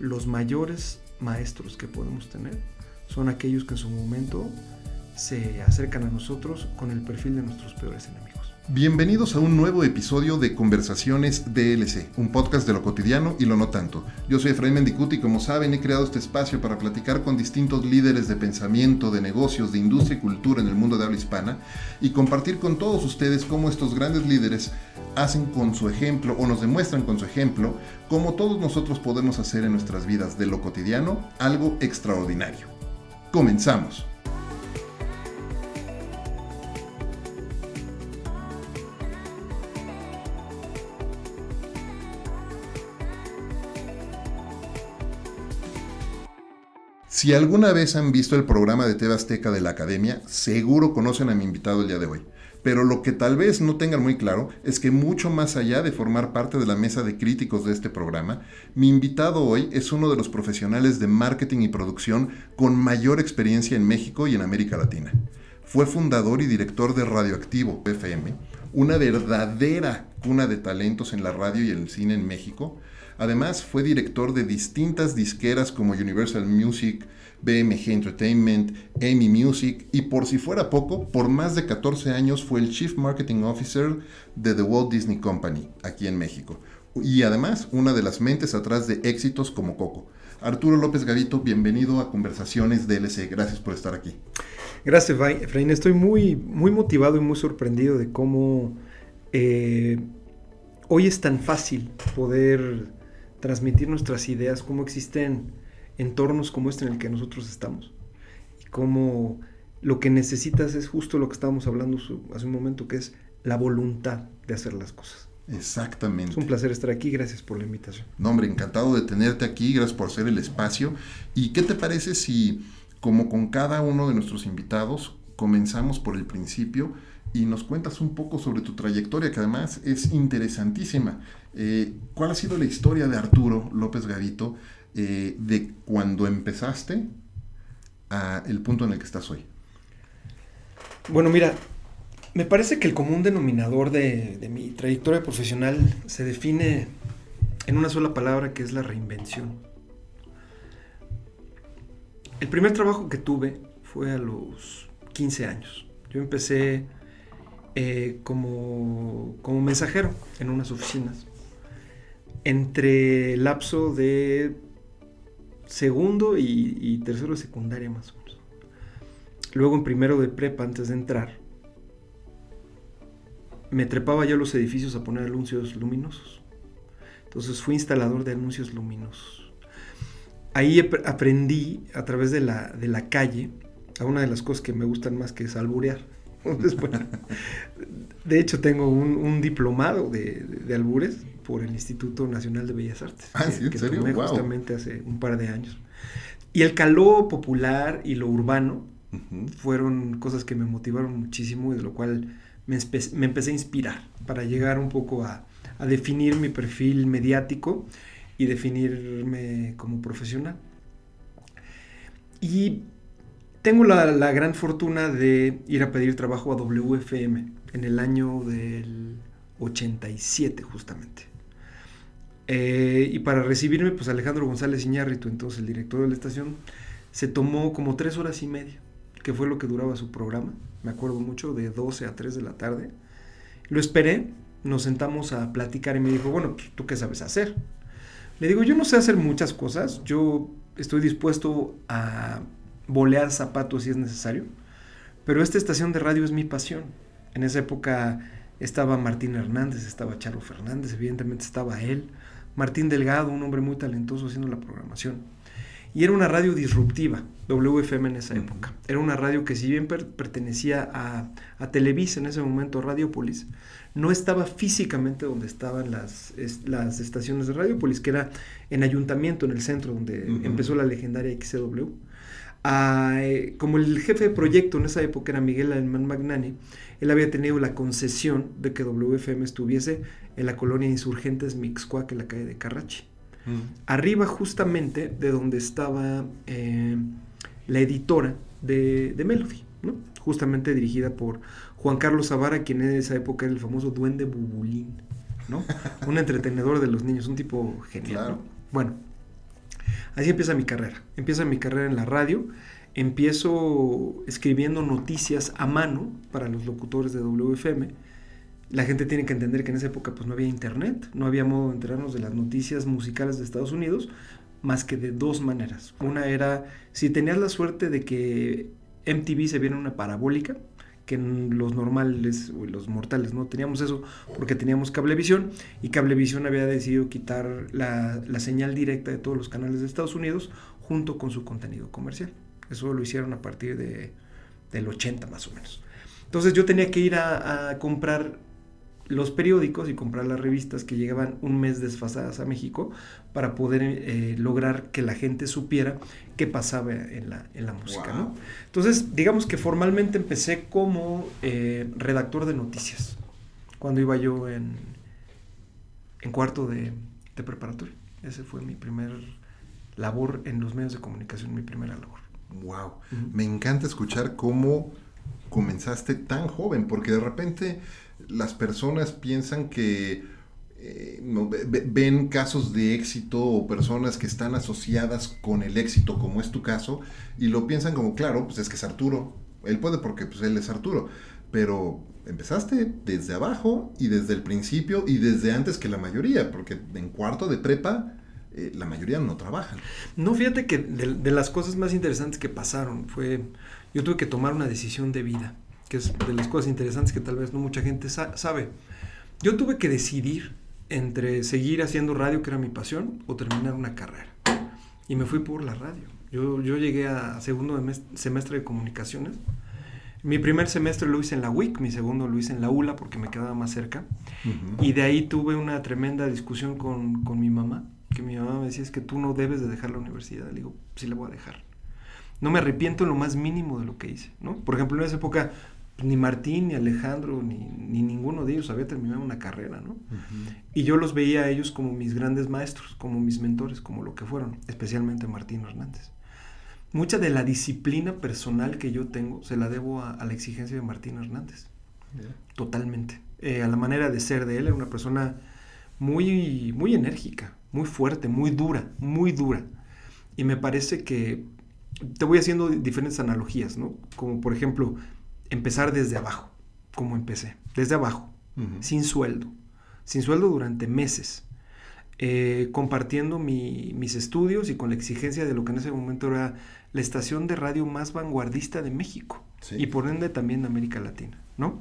los mayores maestros que podemos tener son aquellos que en su momento se acercan a nosotros con el perfil de nuestros peores enemigos. Bienvenidos a un nuevo episodio de Conversaciones DLC, un podcast de lo cotidiano y lo no tanto. Yo soy Efraín Mendicuti y como saben he creado este espacio para platicar con distintos líderes de pensamiento, de negocios, de industria y cultura en el mundo de habla hispana y compartir con todos ustedes cómo estos grandes líderes hacen con su ejemplo o nos demuestran con su ejemplo cómo todos nosotros podemos hacer en nuestras vidas de lo cotidiano algo extraordinario. Comenzamos. Si alguna vez han visto el programa de TV Azteca de la Academia, seguro conocen a mi invitado el día de hoy. Pero lo que tal vez no tengan muy claro es que mucho más allá de formar parte de la mesa de críticos de este programa, mi invitado hoy es uno de los profesionales de marketing y producción con mayor experiencia en México y en América Latina. Fue fundador y director de Radioactivo FM, una verdadera cuna de talentos en la radio y el cine en México, Además, fue director de distintas disqueras como Universal Music, BMG Entertainment, Amy Music y por si fuera poco, por más de 14 años fue el Chief Marketing Officer de The Walt Disney Company, aquí en México. Y además, una de las mentes atrás de éxitos como Coco. Arturo López Gavito, bienvenido a Conversaciones DLC. Gracias por estar aquí. Gracias, Efraín. Estoy muy, muy motivado y muy sorprendido de cómo eh, hoy es tan fácil poder transmitir nuestras ideas, cómo existen entornos como este en el que nosotros estamos y cómo lo que necesitas es justo lo que estábamos hablando hace un momento, que es la voluntad de hacer las cosas. Exactamente. Es un placer estar aquí, gracias por la invitación. No, hombre, encantado de tenerte aquí, gracias por hacer el espacio. ¿Y qué te parece si, como con cada uno de nuestros invitados, comenzamos por el principio y nos cuentas un poco sobre tu trayectoria, que además es interesantísima. Eh, ¿Cuál ha sido la historia de Arturo López Gavito eh, de cuando empezaste a el punto en el que estás hoy? Bueno, mira, me parece que el común denominador de, de mi trayectoria profesional se define en una sola palabra que es la reinvención. El primer trabajo que tuve fue a los 15 años. Yo empecé eh, como, como mensajero en unas oficinas. Entre lapso de segundo y, tercero de secundaria más o menos. Luego en primero de prepa, antes de entrar, me trepaba yo a los edificios a poner anuncios luminosos. Entonces fui instalador de anuncios luminosos. Ahí aprendí a través de la, de la calle a una de las cosas que me gustan más que es alburear. de hecho, tengo un, diplomado de, albures por el Instituto Nacional de Bellas Artes. Ah, que, tomé justamente hace un par de años. Y el calor popular y lo urbano fueron cosas que me motivaron muchísimo y de lo cual me, empecé a inspirar para llegar un poco a, a definir mi perfil mediático y definirme como profesional. Y tengo la, gran fortuna de ir a pedir trabajo a WFM en el año del 87 justamente. Eh, y para recibirme, pues Alejandro González Iñárritu, entonces el director de la estación, se tomó como tres horas y media, que fue lo que duraba su programa, me acuerdo mucho, de 12 a 3 de la tarde. Lo esperé, nos sentamos a platicar y me dijo, bueno, pues, ¿tú qué sabes hacer? Le digo, yo no sé hacer muchas cosas, yo estoy dispuesto a bolear zapatos si es necesario. Pero esta estación de radio es mi pasión. En esa época estaba Martín Hernández, estaba Charo Fernández, evidentemente estaba él, Martín Delgado, un hombre muy talentoso haciendo la programación. Y era una radio disruptiva, WFM en esa época. Era una radio que si bien pertenecía a, a, Televisa en ese momento, Radiopolis, no estaba físicamente donde estaban las, las estaciones de Radiopolis, que era en Ayuntamiento, en el centro, donde empezó la legendaria XCW eh, como el jefe de proyecto en esa época era Miguel Alemán Magnani, él había tenido la concesión de que WFM estuviese en la colonia Insurgentes Mixcoac, en la calle de Carrachi. Mm. Arriba justamente de donde estaba eh, la editora de, Melody, justamente dirigida por Juan Carlos Zavara, quien en esa época era el famoso Duende Bubulín, ¿no? un entretenedor de los niños, un tipo genial. Bueno, Así empieza mi carrera. Empieza mi carrera en la radio. Empiezo escribiendo noticias a mano para los locutores de WFM. La gente tiene que entender que en esa época pues no había internet, no había modo de enterarnos de las noticias musicales de Estados Unidos, más que de dos maneras. Una era, si tenías la suerte de que MTV se viera una parabólica, que los normales o los mortales no teníamos eso porque teníamos cablevisión y cablevisión había decidido quitar la, la, señal directa de todos los canales de Estados Unidos junto con su contenido comercial. Eso lo hicieron a partir de, del 80 más o menos. Entonces yo tenía que ir a comprar los periódicos y comprar las revistas que llegaban un mes desfasadas a México para poder eh, lograr que la gente supiera qué pasaba en la, en la música. ¿no? Entonces, digamos que formalmente empecé como eh, redactor de noticias, cuando iba yo en, en cuarto de, de preparatoria. Ese fue mi primer labor en los medios de comunicación, mi primera labor. Wow, me encanta escuchar cómo comenzaste tan joven, porque de repente las personas piensan que eh, ven casos de éxito o personas que están asociadas con el éxito, como es tu caso, y lo piensan como, claro, pues es que es Arturo. Él puede porque pues, él es Arturo. Pero empezaste desde abajo y desde el principio y desde antes que la mayoría, porque en cuarto de prepa eh, la mayoría no trabajan. No, fíjate que de, de, las cosas más interesantes que pasaron fue, yo tuve que tomar una decisión de vida que es de las cosas interesantes que tal vez no mucha gente sa sabe. Yo tuve que decidir entre seguir haciendo radio, que era mi pasión, o terminar una carrera. Y me fui por la radio. Yo, yo llegué a segundo semestre de comunicaciones. Mi primer semestre lo hice en la UIC, mi segundo lo hice en la ULA porque me quedaba más cerca. Uh -huh. Y de ahí tuve una tremenda discusión con, con, mi mamá, que mi mamá me decía, es que tú no debes de dejar la universidad. Le digo, sí la voy a dejar. No me arrepiento en lo más mínimo de lo que hice, ¿no? Por ejemplo, en esa época ni Martín, ni Alejandro, ni, ni, ninguno de ellos había terminado una carrera, ¿no? Uh -huh. Y yo los veía a ellos como mis grandes maestros, como mis mentores, como lo que fueron, especialmente Martín Hernández. Mucha de la disciplina personal que yo tengo se la debo a, a la exigencia de Martín Hernández. Yeah. Totalmente. Eh, a la manera de ser de él, era una persona muy, muy enérgica, muy fuerte, muy dura, muy dura. Y me parece que te voy haciendo diferentes analogías, ¿no? Como por ejemplo, empezar desde abajo, como empecé, desde abajo, uh -huh. sin sueldo, sin sueldo durante meses, eh, compartiendo mi, mis estudios y con la exigencia de lo que en ese momento era la estación de radio más vanguardista de México sí. y por ende también de América Latina, ¿no?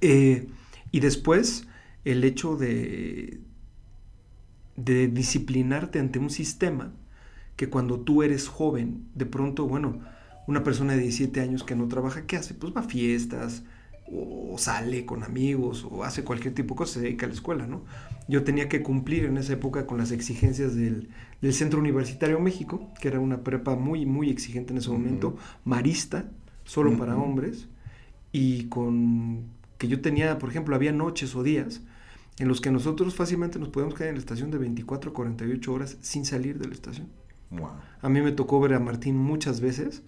Eh, y después el hecho de, de disciplinarte ante un sistema que cuando tú eres joven, de pronto, bueno, una persona de 17 años que no trabaja, ¿qué hace? Pues va a fiestas, o sale con amigos, o hace cualquier tipo de cosa, se dedica a la escuela, ¿no? Yo tenía que cumplir en esa época con las exigencias del, del Centro Universitario México, que era una prepa muy, muy exigente en ese momento, uh -huh. marista, solo uh -huh. para hombres, y con que yo tenía, por ejemplo, había noches o días en los que nosotros fácilmente nos podíamos quedar en la estación de 24 a 48 horas sin salir de la estación. Wow. A mí me tocó ver a Martín muchas veces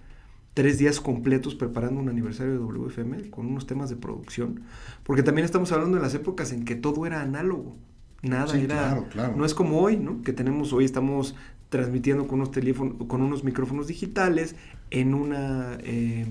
tres días completos preparando un aniversario de WFM con unos temas de producción, porque también estamos hablando de las épocas en que todo era análogo, nada sí, era, claro, claro. no es como hoy, ¿no? Que tenemos hoy estamos transmitiendo con unos teléfonos, con unos micrófonos digitales en una eh,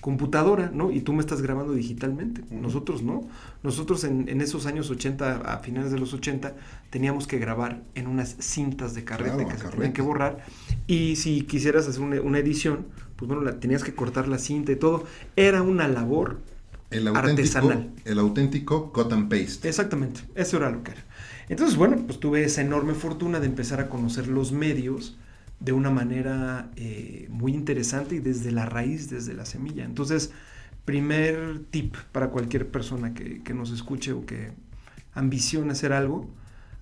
computadora, ¿no? Y tú me estás grabando digitalmente. Uh -huh. Nosotros no. Nosotros en, en, esos años 80, a finales de los 80, teníamos que grabar en unas cintas de carrete claro, que se tenían que borrar. Y si quisieras hacer una, una edición, pues bueno, la, tenías que cortar la cinta y todo. Era una labor el artesanal. El auténtico cut and paste. Exactamente, eso era lo que era. Entonces, bueno, pues tuve esa enorme fortuna de empezar a conocer los medios de una manera eh, muy interesante y desde la raíz, desde la semilla. Entonces, primer tip para cualquier persona que, que nos escuche o que ambicione hacer algo,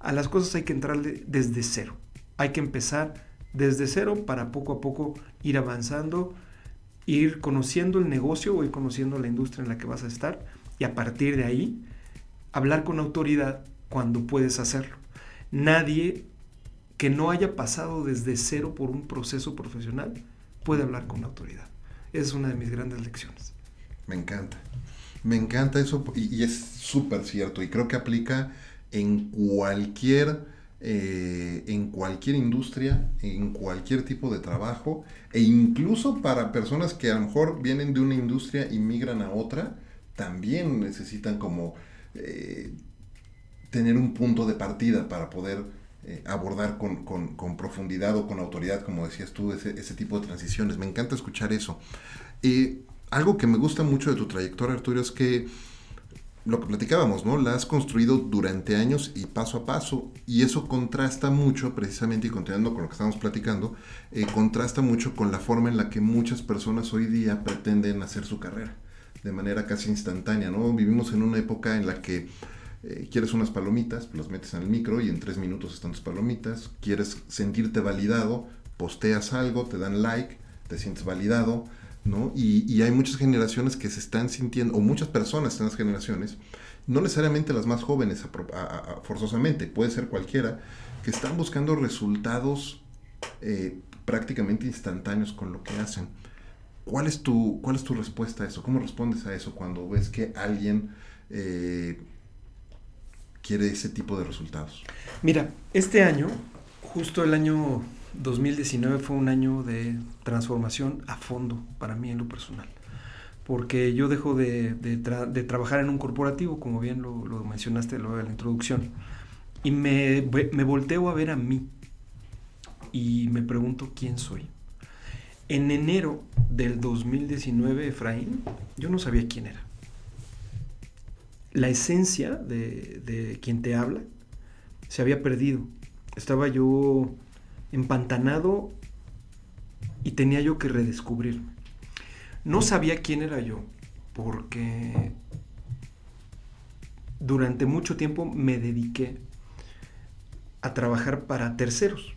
a las cosas hay que entrarle desde cero. Hay que empezar desde cero para poco a poco ir avanzando, ir conociendo el negocio o ir conociendo la industria en la que vas a estar y a partir de ahí hablar con autoridad cuando puedes hacerlo. Nadie que no haya pasado desde cero por un proceso profesional puede hablar con autoridad. Esa es una de mis grandes lecciones. Me encanta. Me encanta eso y, y es súper cierto y creo que aplica en cualquier eh, en cualquier industria, en cualquier tipo de trabajo, e incluso para personas que a lo mejor vienen de una industria y migran a otra, también necesitan como eh, tener un punto de partida para poder eh, abordar con, profundidad o con autoridad, como decías tú, ese, tipo de transiciones. Me encanta escuchar eso. algo que me gusta mucho de tu trayectoria, Arturo, es que lo que platicábamos, ¿no? La has construido durante años y paso a paso, y eso contrasta mucho, precisamente, y continuando con lo que estamos platicando, eh, contrasta mucho con la forma en la que muchas personas hoy día pretenden hacer su carrera, de manera casi instantánea, ¿no? Vivimos en una época en la que eh, quieres unas palomitas, las metes en el micro y en tres minutos están tus palomitas, quieres sentirte validado, posteas algo, te dan like, te sientes validado, ¿no? Y, hay muchas generaciones que se están sintiendo, o muchas personas en las generaciones, no necesariamente las más jóvenes forzosamente, puede ser cualquiera, que están buscando resultados eh, prácticamente instantáneos con lo que hacen. ¿Cuál es, tu, ¿Cuál es tu respuesta a eso? ¿Cómo respondes a eso cuando ves que alguien eh, quiere ese tipo de resultados? Mira, este año, justo el año 2019 fue un año de transformación a fondo para mí en lo personal. Porque yo dejo de, trabajar en un corporativo, como bien lo, mencionaste luego de la introducción, y me, me volteo a ver a mí y me pregunto quién soy. En enero del 2019, Efraín, yo no sabía quién era. La esencia de, de quien te habla se había perdido. Estaba yo empantanado y tenía yo que redescubrirme. No sabía quién era yo, porque durante mucho tiempo me dediqué a trabajar para terceros,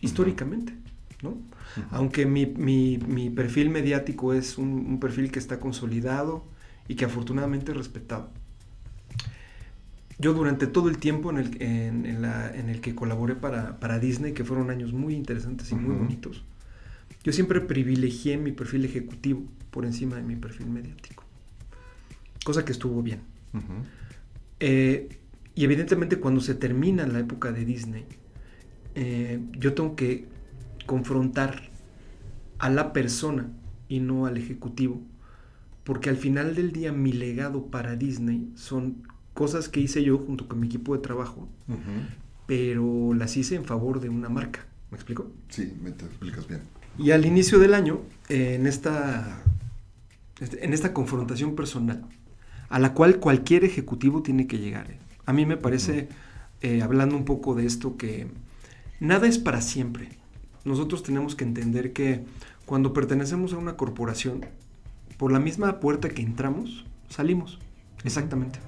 históricamente, ¿no? Aunque mi, perfil mediático es un, perfil que está consolidado y que afortunadamente es respetado yo durante todo el tiempo en el, en, el que colaboré para, Disney, que fueron años muy interesantes y muy bonitos, yo siempre privilegié mi perfil ejecutivo por encima de mi perfil mediático. Cosa que estuvo bien. Eh, y evidentemente cuando se termina la época de Disney, eh, yo tengo que confrontar a la persona y no al ejecutivo, porque al final del día mi legado para Disney son cosas que hice yo junto con mi equipo de trabajo, pero las hice en favor de una marca. ¿Me explico? Sí, me te explicas bien. Y al inicio del año, en, esta, este, en esta confrontación personal, a la cual cualquier ejecutivo tiene que llegar. ¿eh? A mí me parece, eh, hablando un poco de esto, que nada es para siempre. Nosotros tenemos que entender que cuando pertenecemos a una corporación, por la misma puerta que entramos, salimos. Exactamente.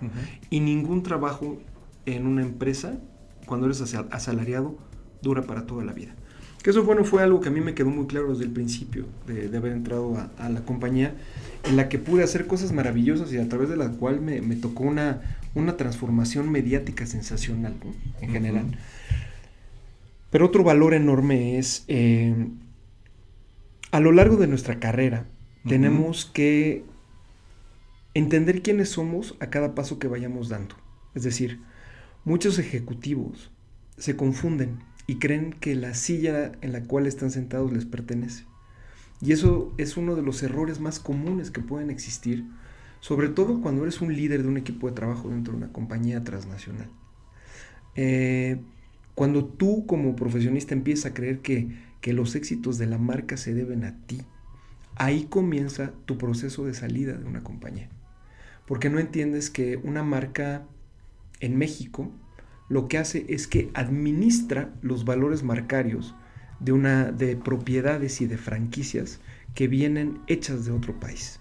Y ningún trabajo en una empresa, cuando eres asalariado, dura para toda la vida. Que eso bueno fue algo que a mí me quedó muy claro desde el principio de, haber entrado a, la compañía, en la que pude hacer cosas maravillosas y a través de la cual me, tocó una, una transformación mediática sensacional en general. Pero otro valor enorme es, eh, a lo largo de nuestra carrera, tenemos que entender quiénes somos a cada paso que vayamos dando. Es decir, muchos ejecutivos se confunden y creen que la silla en la cual están sentados les pertenece. Y eso es uno de los errores más comunes que pueden existir, sobre todo cuando eres un líder de un equipo de trabajo dentro de una compañía transnacional. Eh, cuando tú como profesionista empiezas a creer que, que los éxitos de la marca se deben a ti, ahí comienza tu proceso de salida de una compañía porque no entiendes que una marca en México lo que hace es que administra los valores marcarios de, una, de propiedades y de franquicias que vienen hechas de otro país.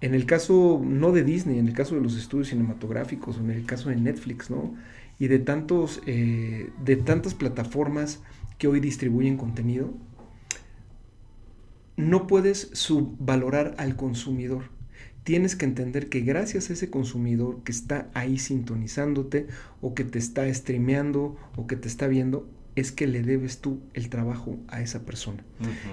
En el caso no de Disney, en el caso de los estudios cinematográficos, en el caso de Netflix, ¿no? Y de, tantos, eh, de tantas plataformas que hoy distribuyen contenido, no puedes subvalorar al consumidor tienes que entender que gracias a ese consumidor que está ahí sintonizándote o que te está streameando o que te está viendo, es que le debes tú el trabajo a esa persona.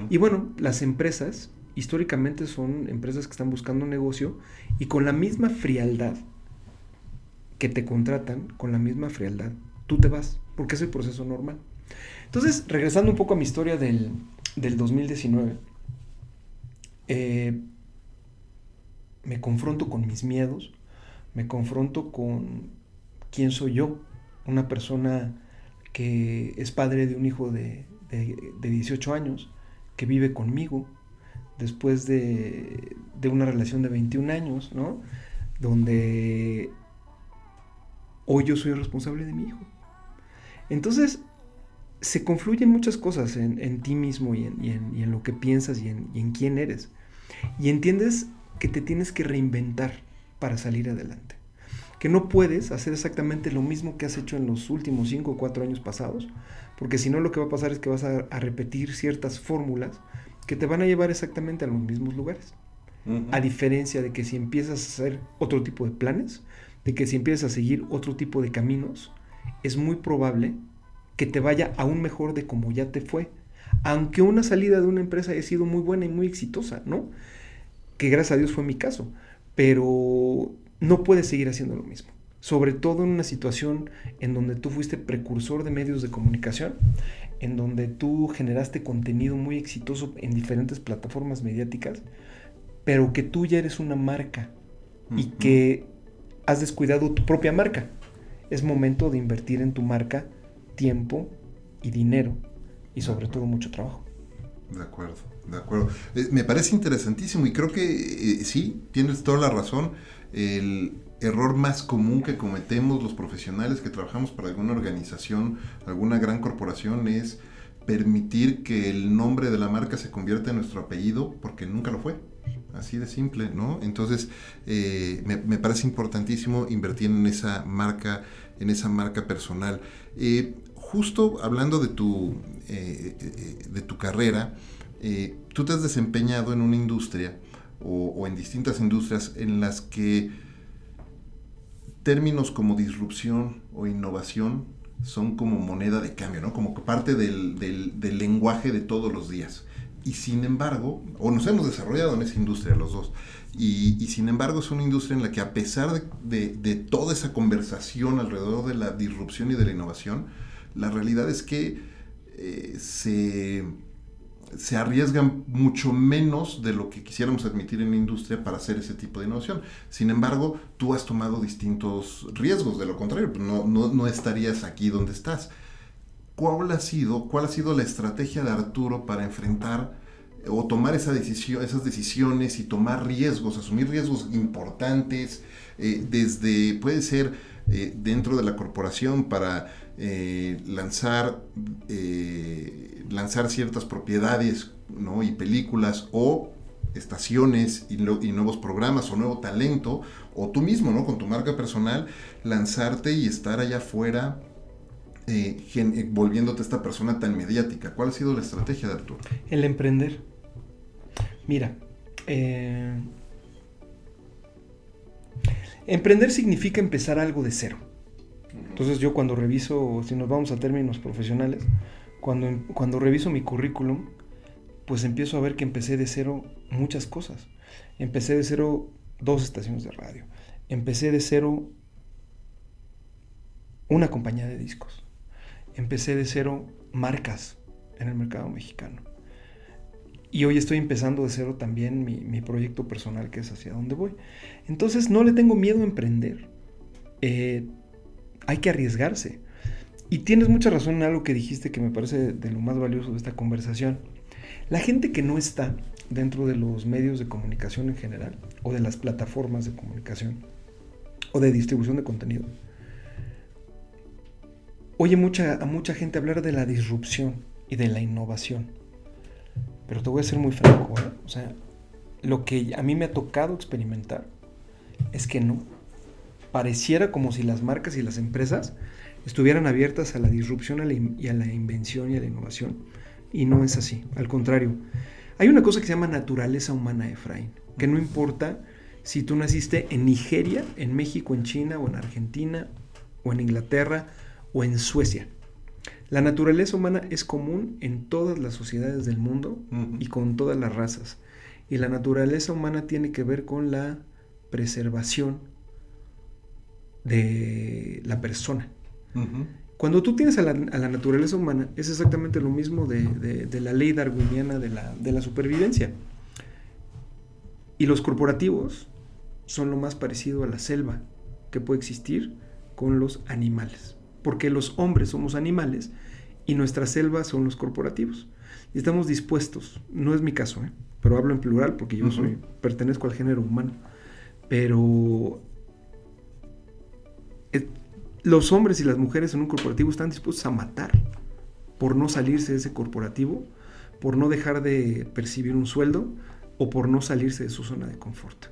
Y bueno, las empresas históricamente son empresas que están buscando un negocio y con la misma frialdad que te contratan, con la misma frialdad, tú te vas porque es el proceso normal. Entonces, regresando un poco a mi historia del, 2019, eh, me confronto con mis miedos, me confronto con quién soy yo, una persona que es padre de un hijo de, de, 18 años, que vive conmigo, después de, de, una relación de 21 años, ¿no? Donde hoy yo soy responsable de mi hijo. Entonces, se confluyen muchas cosas en, ti mismo y en, lo que piensas y, y en, quién eres. Y entiendes que te tienes que reinventar para salir adelante. Que no puedes hacer exactamente lo mismo que has hecho en los últimos 5 o 4 años pasados, porque si no lo que va a pasar es que vas a, repetir ciertas fórmulas que te van a llevar exactamente a los mismos lugares. A diferencia de que si empiezas a hacer otro tipo de planes, de que si empiezas a seguir otro tipo de caminos, es muy probable que te vaya aún mejor de como ya te fue. Aunque una salida de una empresa haya sido muy buena y muy exitosa, ¿no? Que gracias a Dios fue mi caso. Pero no puedes seguir haciendo lo mismo. Sobre todo en una situación en donde tú fuiste precursor de medios de comunicación, en donde tú generaste contenido muy exitoso en diferentes plataformas mediáticas, pero que tú ya eres una marca y que has descuidado tu propia marca. Es momento de invertir en tu marca tiempo y dinero y sobre todo mucho trabajo. De acuerdo, de acuerdo. Eh, me parece interesantísimo y creo que eh, sí, tienes toda la razón. El error más común que cometemos los profesionales que trabajamos para alguna organización, alguna gran corporación es permitir que el nombre de la marca se convierta en nuestro apellido porque nunca lo fue. Así de simple, ¿no? Entonces, eh, me, me, parece importantísimo invertir en esa marca, en esa marca personal. Eh, justo hablando de tu, eh, eh, de tu carrera, eh, tú te has desempeñado en una industria o, en distintas industrias en las que términos como disrupción o innovación son como moneda de cambio, ¿no? Como parte del, del, lenguaje de todos los días. Y sin embargo, o nos hemos desarrollado en esa industria los dos, y, sin embargo es una industria en la que a pesar de, de, toda esa conversación alrededor de la disrupción y de la innovación, la realidad es que eh, se, se arriesgan mucho menos de lo que quisiéramos admitir en la industria para hacer ese tipo de innovación. Sin embargo, tú has tomado distintos riesgos, de lo contrario, pues no, no, estarías aquí donde estás. ¿Cuál ha, sido, ¿Cuál ha sido la estrategia de Arturo para enfrentar o tomar esa decisión, esas decisiones y tomar riesgos, asumir riesgos importantes, eh, desde, puede ser eh, dentro de la corporación para eh, lanzar, eh, lanzar ciertas propiedades y películas o estaciones y, nuevos programas o nuevo talento, o tú mismo, ¿no? Con tu marca personal, lanzarte y estar allá afuera eh, volviéndote esta persona tan mediática. ¿Cuál ha sido la estrategia de Arturo? El emprender. Mira, emprender significa empezar algo de cero. Entonces yo cuando reviso, si nos vamos a términos profesionales, cuando, cuando reviso mi currículum, pues empiezo a ver que empecé de cero muchas cosas. Empecé de cero dos estaciones de radio. Empecé de cero una compañía de discos. Empecé de cero marcas en el mercado mexicano. Y hoy estoy empezando de cero también mi, proyecto personal que es hacia dónde voy. Entonces no le tengo miedo a emprender. Eh, hay que arriesgarse. Y tienes mucha razón en algo que dijiste que me parece de lo más valioso de esta conversación. La gente que no está dentro de los medios de comunicación en general, o de las plataformas de comunicación, o de distribución de contenido, oye mucha, a mucha gente hablar de la disrupción y de la innovación. Pero te voy a ser muy franco, ¿eh? o sea, lo que a mí me ha tocado experimentar es que no pareciera como si las marcas y las empresas estuvieran abiertas a la disrupción y a la invención y a la innovación. Y no es así, al contrario. Hay una cosa que se llama naturaleza humana, Efraín, que no importa si tú naciste en Nigeria, en México, en China o en Argentina o en Inglaterra o en Suecia. La naturaleza humana es común en todas las sociedades del mundo y con todas las razas. Y la naturaleza humana tiene que ver con la preservación de la persona. Cuando tú tienes a la, naturaleza humana, es exactamente lo mismo de, la ley darwiniana de la, de la supervivencia. Y los corporativos son lo más parecido a la selva que puede existir con los animales. Porque los hombres somos animales y nuestra selva son los corporativos. Y estamos dispuestos, no es mi caso, ¿eh? pero hablo en plural porque yo soy, pertenezco al género humano, pero eh, los hombres y las mujeres en un corporativo están dispuestos a matar por no salirse de ese corporativo, por no dejar de percibir un sueldo o por no salirse de su zona de confort.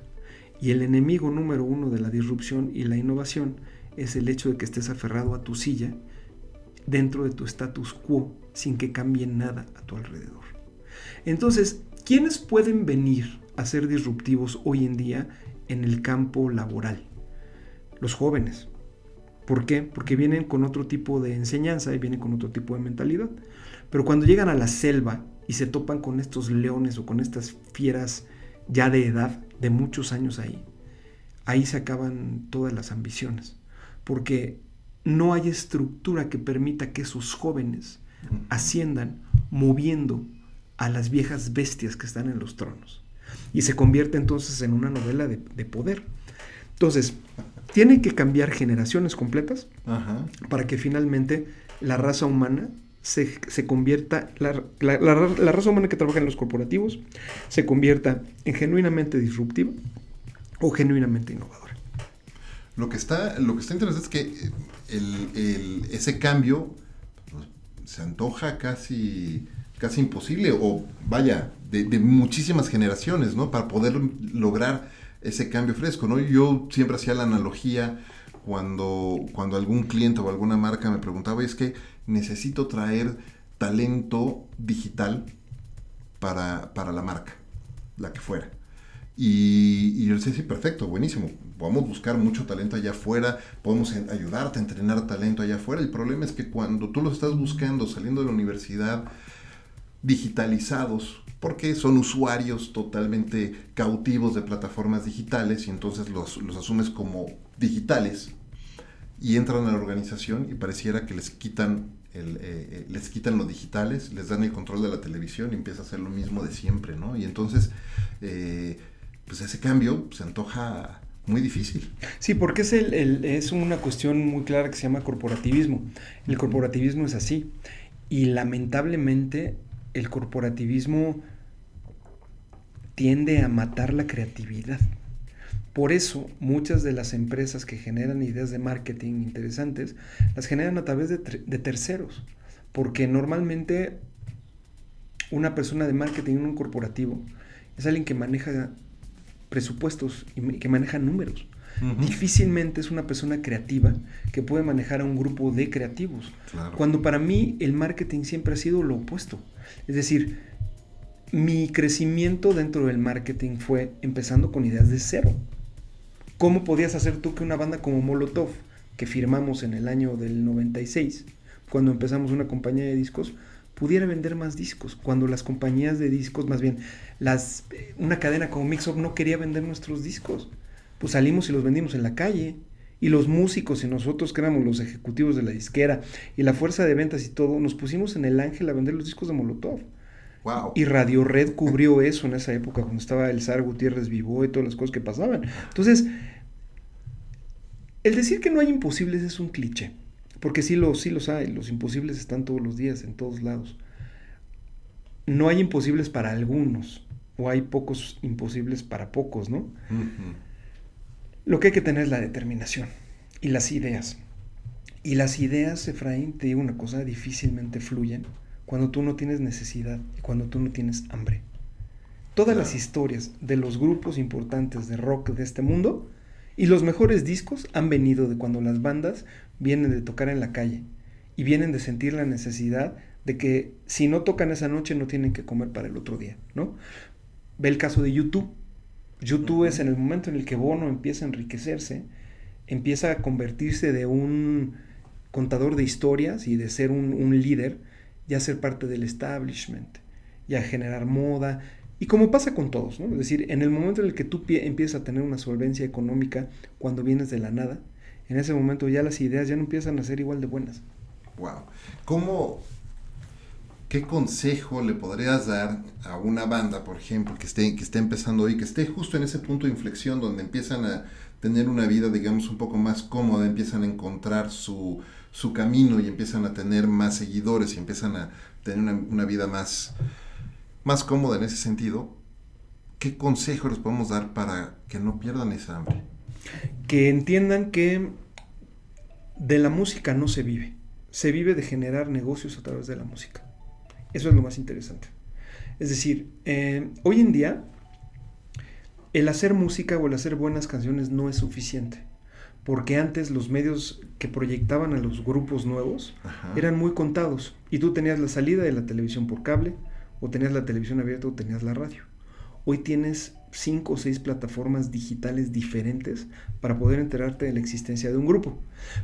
Y el enemigo número uno de la disrupción y la innovación es el hecho de que estés aferrado a tu silla dentro de tu status quo sin que cambie nada a tu alrededor. Entonces, ¿quiénes pueden venir a ser disruptivos hoy en día en el campo laboral? Los jóvenes. ¿Por qué? Porque vienen con otro tipo de enseñanza y vienen con otro tipo de mentalidad. Pero cuando llegan a la selva y se topan con estos leones o con estas fieras ya de edad, de muchos años ahí, ahí se acaban todas las ambiciones. Porque no hay estructura que permita que sus jóvenes asciendan moviendo a las viejas bestias que están en los tronos. Y se convierte entonces en una novela de, poder. Entonces, tiene que cambiar generaciones completas para que finalmente la raza humana se, convierta, la, la, raza humana que trabaja en los corporativos, se convierta en genuinamente disruptiva o genuinamente innovadora. Lo que está, lo que está interesante es que el, ese cambio pues, se antoja casi, casi imposible, o vaya, de, muchísimas generaciones, ¿no? Para poder lograr ese cambio fresco, ¿no? Yo siempre hacía la analogía cuando, cuando algún cliente o alguna marca me preguntaba, es que necesito traer talento digital para, para la marca, la que fuera. Y, yo le decía, sí, perfecto, buenísimo. Podemos buscar mucho talento allá afuera, podemos ayudarte a entrenar talento allá afuera. El problema es que cuando tú los estás buscando saliendo de la universidad, digitalizados, porque son usuarios totalmente cautivos de plataformas digitales y entonces los, los asumes como digitales y entran a la organización y pareciera que les quitan el, eh, eh, les quitan lo digitales, les dan el control de la televisión y empieza a hacer lo mismo de siempre, ¿no? Y entonces eh, pues ese cambio se antoja muy difícil. Sí, porque es, el, es una cuestión muy clara que se llama corporativismo. El corporativismo es así. Y lamentablemente el corporativismo tiende a matar la creatividad. Por eso muchas de las empresas que generan ideas de marketing interesantes las generan a través de, de terceros. Porque normalmente una persona de marketing en un corporativo es alguien que maneja presupuestos y que maneja números. Difícilmente es una persona creativa que puede manejar a un grupo de creativos. Cuando para mí el marketing siempre ha sido lo opuesto. Es decir, mi crecimiento dentro del marketing fue empezando con ideas de cero. ¿Cómo podías hacer tú que una banda como Molotov, que firmamos en el año del 96, cuando empezamos una compañía de discos, pudiera vender más discos, cuando las compañías de discos, más bien, las, una cadena como Mixup no quería vender nuestros discos. Pues salimos y los vendimos en la calle. Y los músicos y nosotros que éramos los ejecutivos de la disquera y la fuerza de ventas y todo, nos pusimos en el ángel a vender los discos de Molotov. Wow. Y Radio Red cubrió eso en esa época, cuando estaba el Zar Gutiérrez vivo y todas las cosas que pasaban. Entonces, el decir que no hay imposibles es un cliché. Porque sí, lo, sí los hay, los imposibles están todos los días, en todos lados. No hay imposibles para algunos, o hay pocos imposibles para pocos, ¿no? Lo que hay que tener es la determinación y las ideas. Y las ideas, Efraín, te digo una cosa, difícilmente fluyen cuando tú no tienes necesidad y cuando tú no tienes hambre. Todas las historias de los grupos importantes de rock de este mundo y los mejores discos han venido de cuando las bandas vienen de tocar en la calle y vienen de sentir la necesidad de que si no tocan esa noche no tienen que comer para el otro día, ¿no? Ve el caso de YouTube. YouTube es en el momento en el que Bono empieza a enriquecerse, empieza a convertirse de un contador de historias y de ser un, un líder, ya ser parte del establishment, ya generar moda, y como pasa con todos, ¿no? Es decir, en el momento en el que tú empiezas a tener una solvencia económica cuando vienes de la nada, en ese momento ya las ideas ya no empiezan a ser igual de buenas. Wow. ¿Cómo, qué consejo le podrías dar a una banda, por ejemplo, que esté, que empezando hoy, que esté justo en ese punto de inflexión donde empiezan a tener una vida, digamos, un poco más cómoda, empiezan a encontrar su, su camino y empiezan a tener más seguidores y empiezan a tener una vida más, más cómoda en ese sentido? ¿Qué consejo les podemos dar para que no pierdan esa hambre? Que entiendan que de la música no se vive, se vive de generar negocios a través de la música. Eso es lo más interesante. Es decir, eh, hoy en día el hacer música o el hacer buenas canciones no es suficiente. Porque antes los medios que proyectaban a los grupos nuevos Ajá. eran muy contados. Y tú tenías la salida de la televisión por cable, o tenías la televisión abierta, o tenías la radio. Hoy tienes cinco o seis plataformas digitales diferentes para poder enterarte de la existencia de un grupo.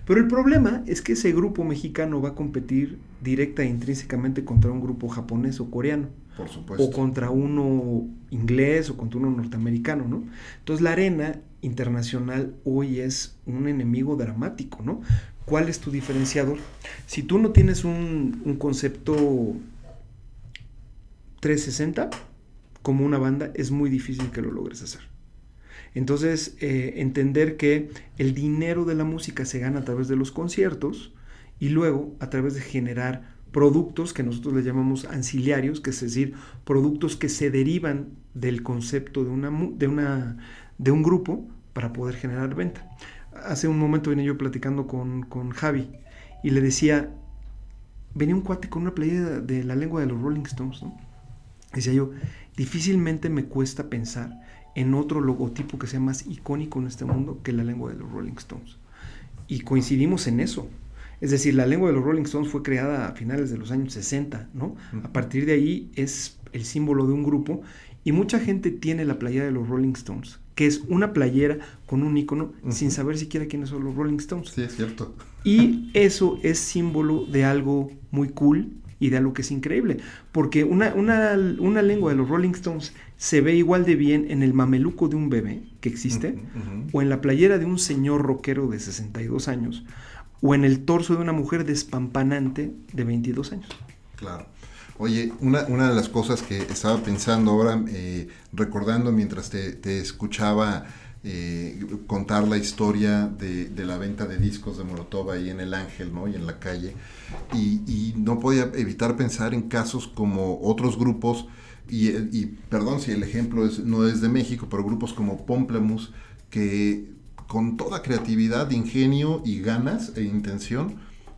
Pero el problema es que ese grupo mexicano va a competir directa e intrínsecamente contra un grupo japonés o coreano, Por supuesto. o contra uno inglés o contra uno norteamericano, ¿no? Entonces la arena internacional hoy es un enemigo dramático, ¿no? ¿Cuál es tu diferenciador? Si tú no tienes un, un concepto 360 como una banda, es muy difícil que lo logres hacer. Entonces, eh, entender que el dinero de la música se gana a través de los conciertos y luego a través de generar productos que nosotros le llamamos ancillarios, que es decir, productos que se derivan del concepto de, una, de, una, de un grupo para poder generar venta. Hace un momento venía yo platicando con, con Javi y le decía, venía un cuate con una playera de la lengua de los Rolling Stones, ¿no? Decía yo, difícilmente me cuesta pensar en otro logotipo que sea más icónico en este mundo que la lengua de los Rolling Stones. Y coincidimos en eso. Es decir, la lengua de los Rolling Stones fue creada a finales de los años 60, ¿no? A partir de ahí es el símbolo de un grupo y mucha gente tiene la playera de los Rolling Stones, que es una playera con un icono sin saber siquiera quiénes son los Rolling Stones. Sí, es cierto. Y eso es símbolo de algo muy cool y de algo que es increíble. Porque una, una, una lengua de los Rolling Stones se ve igual de bien en el mameluco de un bebé que existe, o en la playera de un señor rockero de 62 años, o en el torso de una mujer despampanante de 22 años. Claro. Oye, una, una de las cosas que estaba pensando ahora, eh, recordando mientras te, te escuchaba eh, contar la historia de, de la venta de discos de Molotov ahí en el Ángel, ¿no? Y en la calle. Y, y no podía evitar pensar en casos como otros grupos, y, y perdón si el ejemplo es, no es de México, pero grupos como Pomplamoose, que con toda creatividad, ingenio y ganas e intención,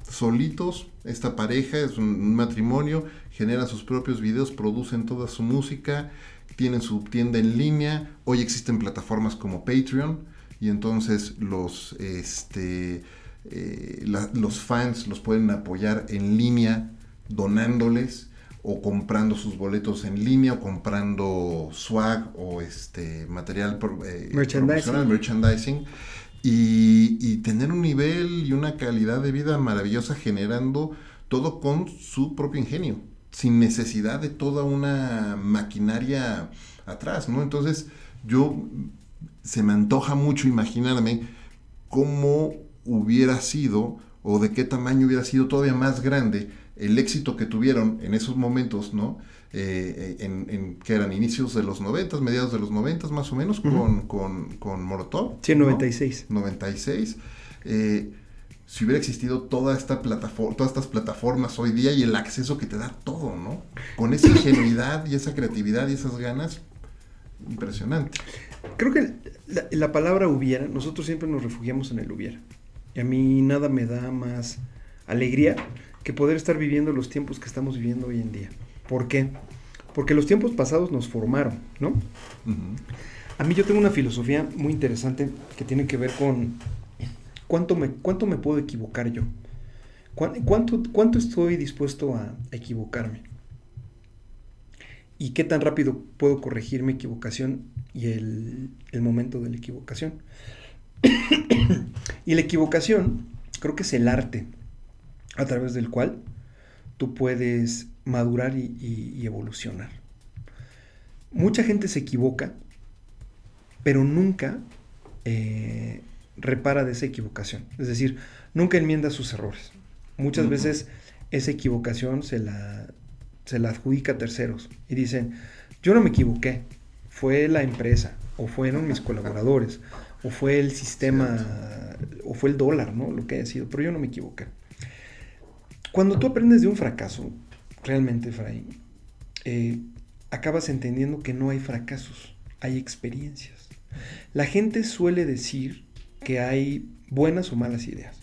solitos, esta pareja es un, un matrimonio, generan sus propios videos, producen toda su música, tienen su tienda en línea, hoy existen plataformas como Patreon y entonces los, este, eh, la- los fans los pueden apoyar en línea donándoles o comprando sus boletos en línea o comprando swag o este material por, eh, Merchandising. promocional, merchandising y, y tener un nivel y una calidad de vida maravillosa generando todo con su propio ingenio, sin necesidad de toda una maquinaria atrás, ¿no? Entonces yo se me antoja mucho imaginarme cómo hubiera sido o de qué tamaño hubiera sido todavía más grande el éxito que tuvieron en esos momentos, ¿no? Eh, en, en- que eran inicios de los 90, mediados de los 90 más o menos, con, con, con Molotov. Sí, en ¿no? 96. 96. eh, si hubiera existido toda esta plataforma, todas estas plataformas hoy día y el acceso que te da todo, ¿no? Con esa ingenuidad y esa creatividad y esas ganas, impresionante. Creo que la, la palabra hubiera, nosotros siempre nos refugiamos en el hubiera. Y a mí nada me da más alegría que poder estar viviendo los tiempos que estamos viviendo hoy en día. ¿Por qué? Porque los tiempos pasados nos formaron, ¿no? A mí yo tengo una filosofía muy interesante que tiene que ver con cuánto me, cuánto me puedo equivocar yo. Cuán- ¿Cuánto, cuánto estoy dispuesto a equivocarme? ¿Y qué tan rápido puedo corregir mi equivocación y el, el momento de la equivocación? y la equivocación creo que es el arte a través del cual tú puedes madurar y evolucionar. Mucha gente se equivoca pero nunca eh, repara de esa equivocación. Es decir, nunca enmienda sus errores. Muchas veces esa equivocación se la, se la adjudica a terceros y dicen, yo no me equivoqué, fue la empresa, o fueron mis colaboradores, o fue el sistema, o fue el dólar, ¿no? Lo que haya sido, pero yo no me equivoqué. Cuando tú aprendes de un fracaso, realmente, Fray, eh, acabas entendiendo que no hay fracasos, hay experiencias. La gente suele decir que hay buenas o malas ideas.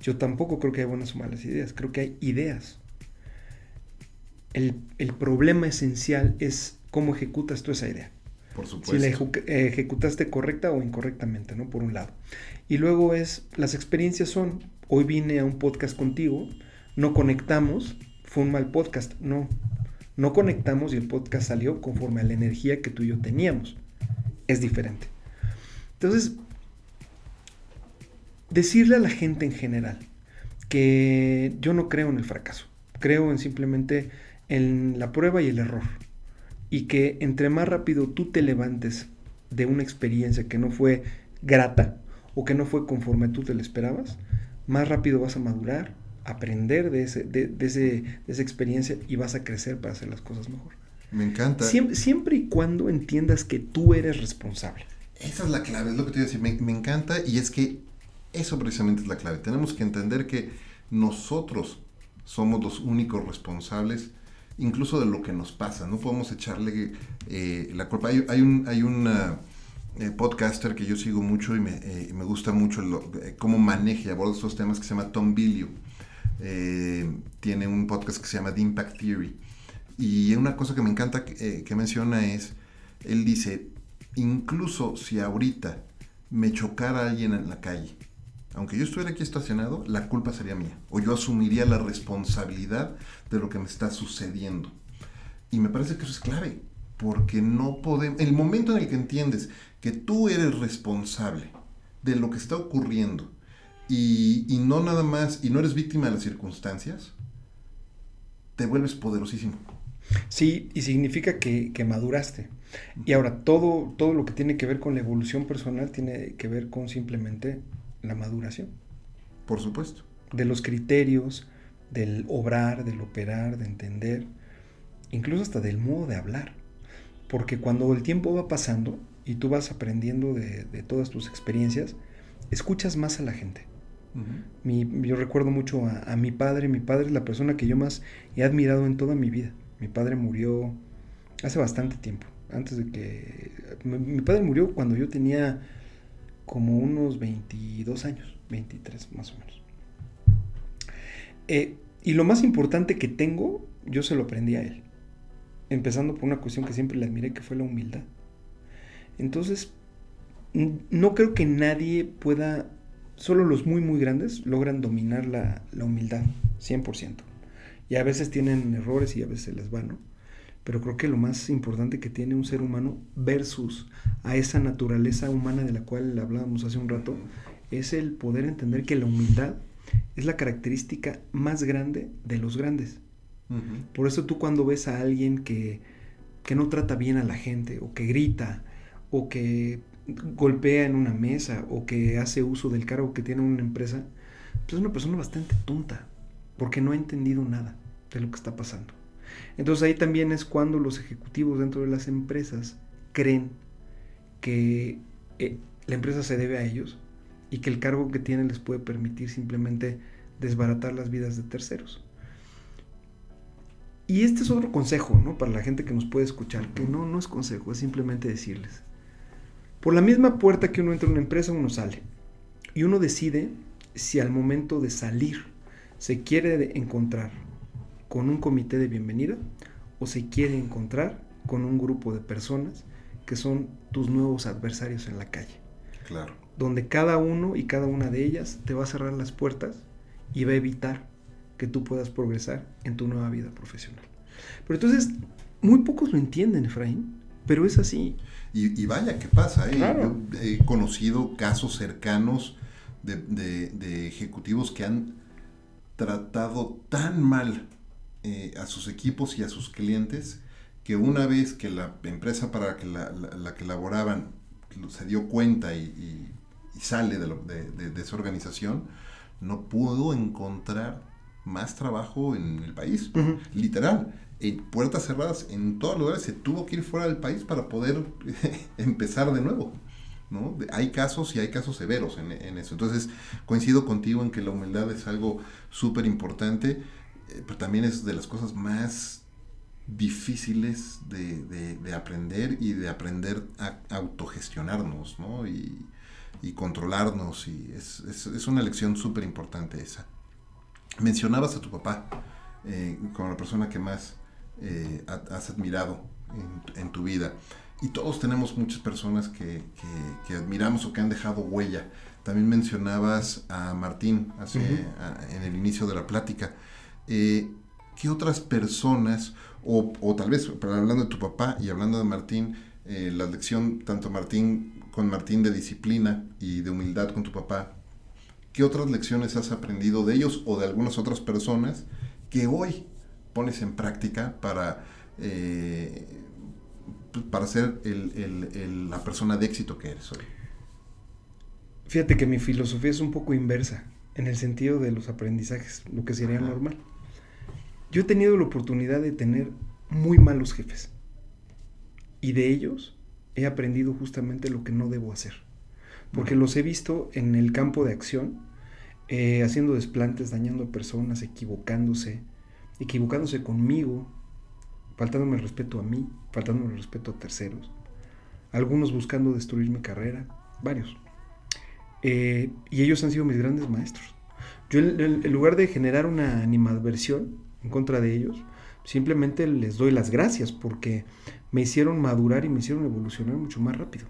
Yo tampoco creo que hay buenas o malas ideas, creo que hay ideas. El, problema esencial es cómo ejecutas tú esa idea. Por supuesto. Si la ejecutaste correcta o incorrectamente, ¿no? Por un lado. Y luego es, las experiencias son, hoy vine a un podcast contigo, no conectamos, fue un mal podcast, no. No conectamos y el podcast salió conforme a la energía que tú y yo teníamos. Es diferente. Entonces, decirle a la gente en general que yo no creo en el fracaso, creo en simplemente en la prueba y el error. Y que entre más rápido tú te levantes de una experiencia que no fue grata o que no fue conforme tú te lo esperabas, más rápido vas a madurar, aprender de, ese, de, ese, esa experiencia y vas a crecer para hacer las cosas mejor. Me encanta. Siempre, y cuando entiendas que tú eres responsable. Esa es la clave, es lo que te iba a decir. Me, me encanta y es que eso precisamente es la clave. Tenemos que entender que nosotros somos los únicos responsables incluso de lo que nos pasa. No podemos echarle eh, la culpa. Hay, un, hay eh, podcaster que yo sigo mucho y me, eh, gusta mucho cómo maneja y aborda estos temas que se llama Tom Billion. tiene un podcast que se llama The Impact Theory. Y una cosa que me encanta que menciona es, él dice, incluso si ahorita me chocara alguien en la calle aunque yo estuviera aquí estacionado, la culpa sería mía. O yo asumiría la responsabilidad de lo que me está sucediendo. Y me parece que eso es clave, porque no podemos... El momento en el que entiendes que tú eres responsable de lo que está ocurriendo y, no nada más, y no eres víctima de las circunstancias, te vuelves poderosísimo. Sí, y significa que, que, maduraste. Y ahora, todo, todo lo que tiene que ver con la evolución personal tiene que ver con simplemente la maduración. Por supuesto. De los criterios, del obrar, del operar, de entender, incluso hasta del modo de hablar. Porque cuando el tiempo va pasando y tú vas aprendiendo de, todas tus experiencias, escuchas más a la gente. yo recuerdo mucho a, mi padre. Mi padre es la persona que yo más he admirado en toda mi vida. Mi padre murió hace bastante tiempo. Antes de que... mi padre murió cuando yo tenía como unos 22 años, 23 más o menos. Eh, y lo más importante que tengo, yo se lo aprendí a él. Empezando por una cuestión que siempre le admiré, que fue la humildad. Entonces, no creo que nadie pueda, solo los muy, muy grandes logran dominar la, la humildad, 100%. Y a veces tienen errores y a veces les va, ¿no? Pero creo que lo más importante que tiene un ser humano versus a esa naturaleza humana de la cual hablábamos hace un rato, es el poder entender que la humildad es la característica más grande de los grandes. Por eso tú cuando ves a alguien que, que no trata bien a la gente, o que grita, o que golpea en una mesa, o que hace uso del cargo que tiene una empresa, pues es una persona bastante tonta, porque no ha entendido nada de lo que está pasando. Entonces ahí también es cuando los ejecutivos dentro de las empresas creen que eh, la empresa se debe a ellos y que el cargo que tienen les puede permitir simplemente desbaratar las vidas de terceros. Y este es otro consejo, ¿no? Para la gente que nos puede escuchar, que no, no es consejo, es simplemente decirles. Por la misma puerta que uno entra en una empresa, uno sale. Y uno decide si al momento de salir se quiere encontrar con un comité de bienvenida o se quiere encontrar con un grupo de personas que son tus nuevos adversarios en la calle. Claro. Donde cada uno y cada una de ellas te va a cerrar las puertas y va a evitar que tú puedas progresar en tu nueva vida profesional. Pero entonces, muy pocos lo entienden, Efraín, pero es así. Y, vaya que pasa, ¿eh? Yo he conocido casos cercanos de, de ejecutivos que han tratado tan mal eh, a sus equipos y a sus clientes que una vez que la empresa para la, que laboraban se dio cuenta y, sale de, esa organización, no pudo encontrar más trabajo en el país. Literal. En puertas cerradas en todos los lugares se tuvo que ir fuera del país para poder empezar de nuevo. ¿no? Hay casos y hay casos severos en, en, eso. Entonces, coincido contigo en que la humildad es algo súper importante, pero también es de las cosas más difíciles de, de, aprender y de aprender a autogestionarnos, ¿no? Y, y controlarnos, y es, es, es una lección súper importante esa. Mencionabas a tu papá eh, como la persona que más eh, has admirado en, en, tu vida. Y todos tenemos muchas personas que, que, que, admiramos o que han dejado huella. También mencionabas a Martín hace, uh -huh. a, en el inicio de la plática. Eh, ¿Qué otras personas o, o, tal vez, hablando de tu papá y hablando de Martín, eh, la lección tanto Martín con Martín de disciplina y de humildad con tu papá, ¿qué otras lecciones has aprendido de ellos o de algunas otras personas que hoy pones en práctica para, eh, para ser el, el, el, la persona de éxito que eres hoy? Fíjate que mi filosofía es un poco inversa, en el sentido de los aprendizajes, lo que sería Ajá. normal. Yo he tenido la oportunidad de tener muy malos jefes. Y de ellos he aprendido justamente lo que no debo hacer. Porque los he visto en el campo de acción, eh, haciendo desplantes, dañando a personas, equivocándose, equivocándose conmigo, faltándome el respeto a mí, faltándome el respeto a terceros. Algunos buscando destruir mi carrera, varios. Eh, y ellos han sido mis grandes maestros. Yo, en, en lugar de generar una animadversión, en contra de ellos, simplemente les doy las gracias porque me hicieron madurar y me hicieron evolucionar mucho más rápido.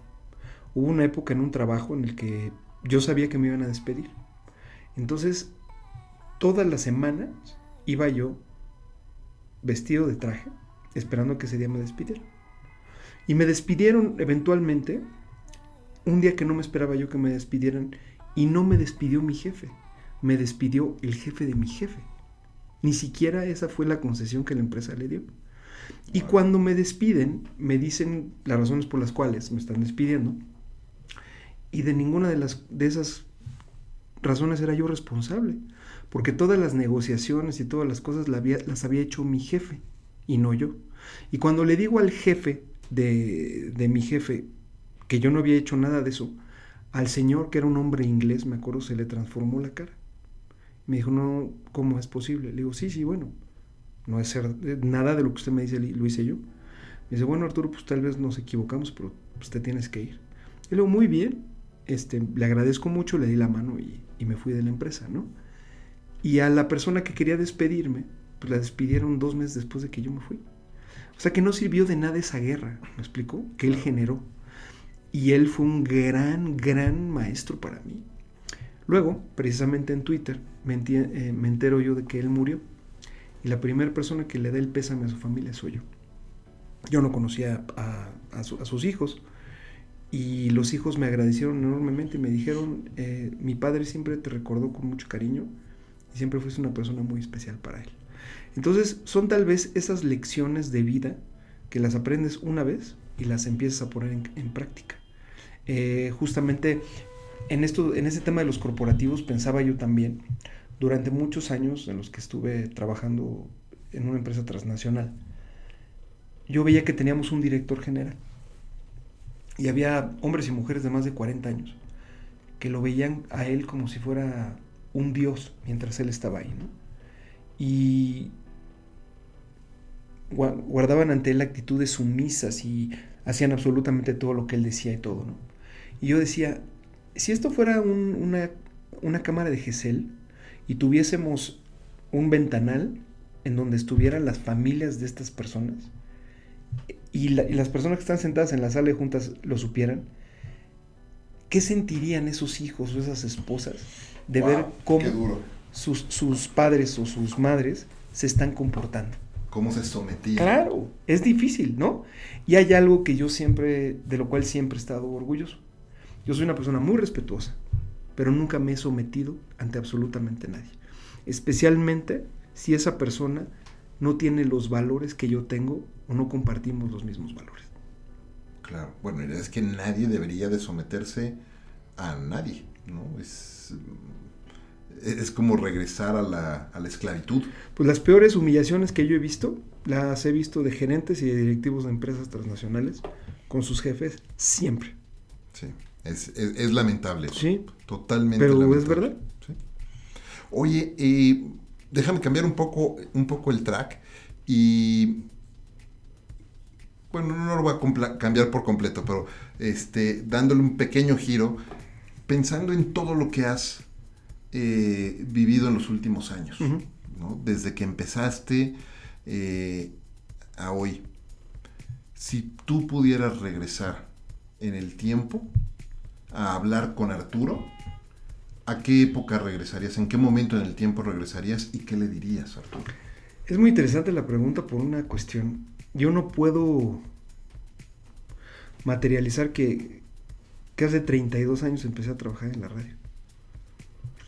Hubo una época en un trabajo en el que yo sabía que me iban a despedir. Entonces, todas las semanas iba yo vestido de traje, esperando que ese día me despidieran. Y me despidieron eventualmente, un día que no me esperaba yo que me despidieran, y no me despidió mi jefe, me despidió el jefe de mi jefe. Ni siquiera esa fue la concesión que la empresa le dio. Y cuando me despiden, me dicen las razones por las cuales me están despidiendo. Y de ninguna de, las, de esas razones era yo responsable. Porque todas las negociaciones y todas las cosas las había, las había hecho mi jefe y no yo. Y cuando le digo al jefe de, de mi jefe que yo no había hecho nada de eso, al señor que era un hombre inglés, me acuerdo, se le transformó la cara. Me dijo, no, ¿cómo es posible? Le digo, sí, sí, bueno, no es ser, nada de lo que usted me dice lo hice yo. Me dice, bueno, Arturo, pues tal vez nos equivocamos, pero pues te tienes que ir. Y le digo, muy bien, este, le agradezco mucho, le di la mano y, y, me fui de la empresa, ¿no? Y a la persona que quería despedirme, pues la despidieron dos meses después de que yo me fui. O sea que no sirvió de nada esa guerra, ¿me explicó? Que él generó. Y él fue un gran, gran maestro para mí. Luego, precisamente en Twitter, me, eh, me entero yo de que él murió. Y la primera persona que le da el pésame a su familia soy yo. Yo no conocía a, a, su, a sus hijos. Y los hijos me agradecieron enormemente y me dijeron, eh, mi padre siempre te recordó con mucho cariño y siempre fuiste una persona muy especial para él. Entonces son tal vez esas lecciones de vida que las aprendes una vez y las empiezas a poner en, en práctica. Eh, justamente en, esto, en ese tema de los corporativos pensaba yo también, durante muchos años en los que estuve trabajando en una empresa transnacional, yo veía que teníamos un director general y había hombres y mujeres de más de 40 años que lo veían a él como si fuera un dios mientras él estaba ahí, ¿no? Y guardaban ante él actitudes sumisas y hacían absolutamente todo lo que él decía y todo, ¿no? Y yo decía, si esto fuera un, una, una, cámara de Gesell y tuviésemos un ventanal en donde estuvieran las familias de estas personas y, la, y, las personas que están sentadas en la sala de juntas lo supieran, ¿qué sentirían esos hijos o esas esposas de wow, ver cómo sus, sus padres o sus madres se están comportando? cómo se sometían. Claro, es difícil, ¿no? Y hay algo que yo siempre, de lo cual siempre he estado orgulloso. Yo soy una persona muy respetuosa, pero nunca me he sometido ante absolutamente nadie. Especialmente si esa persona no tiene los valores que yo tengo o no compartimos los mismos valores. Claro, bueno, es que nadie debería de someterse a nadie, ¿no? Es, es como regresar a la, a la esclavitud. Pues las peores humillaciones que yo he visto, las he visto de gerentes y de directivos de empresas transnacionales con sus jefes siempre. Sí, es, es, es lamentable eso. Sí. Totalmente Pero lamentable. es verdad. Sí. Oye, eh, déjame cambiar un poco, un poco el track y... Bueno, no lo voy a cambiar por completo, pero este, dándole un pequeño giro, pensando en todo lo que has eh, vivido en los últimos años. ¿no? desde que empezaste eh, a hoy. Si tú pudieras regresar en el tiempo a hablar con Arturo, ¿a qué época regresarías? ¿En qué momento en el tiempo regresarías? ¿Y qué le dirías, Arturo? Es muy interesante la pregunta por una cuestión. Yo no puedo materializar que, que hace 32 años empecé a trabajar en la radio.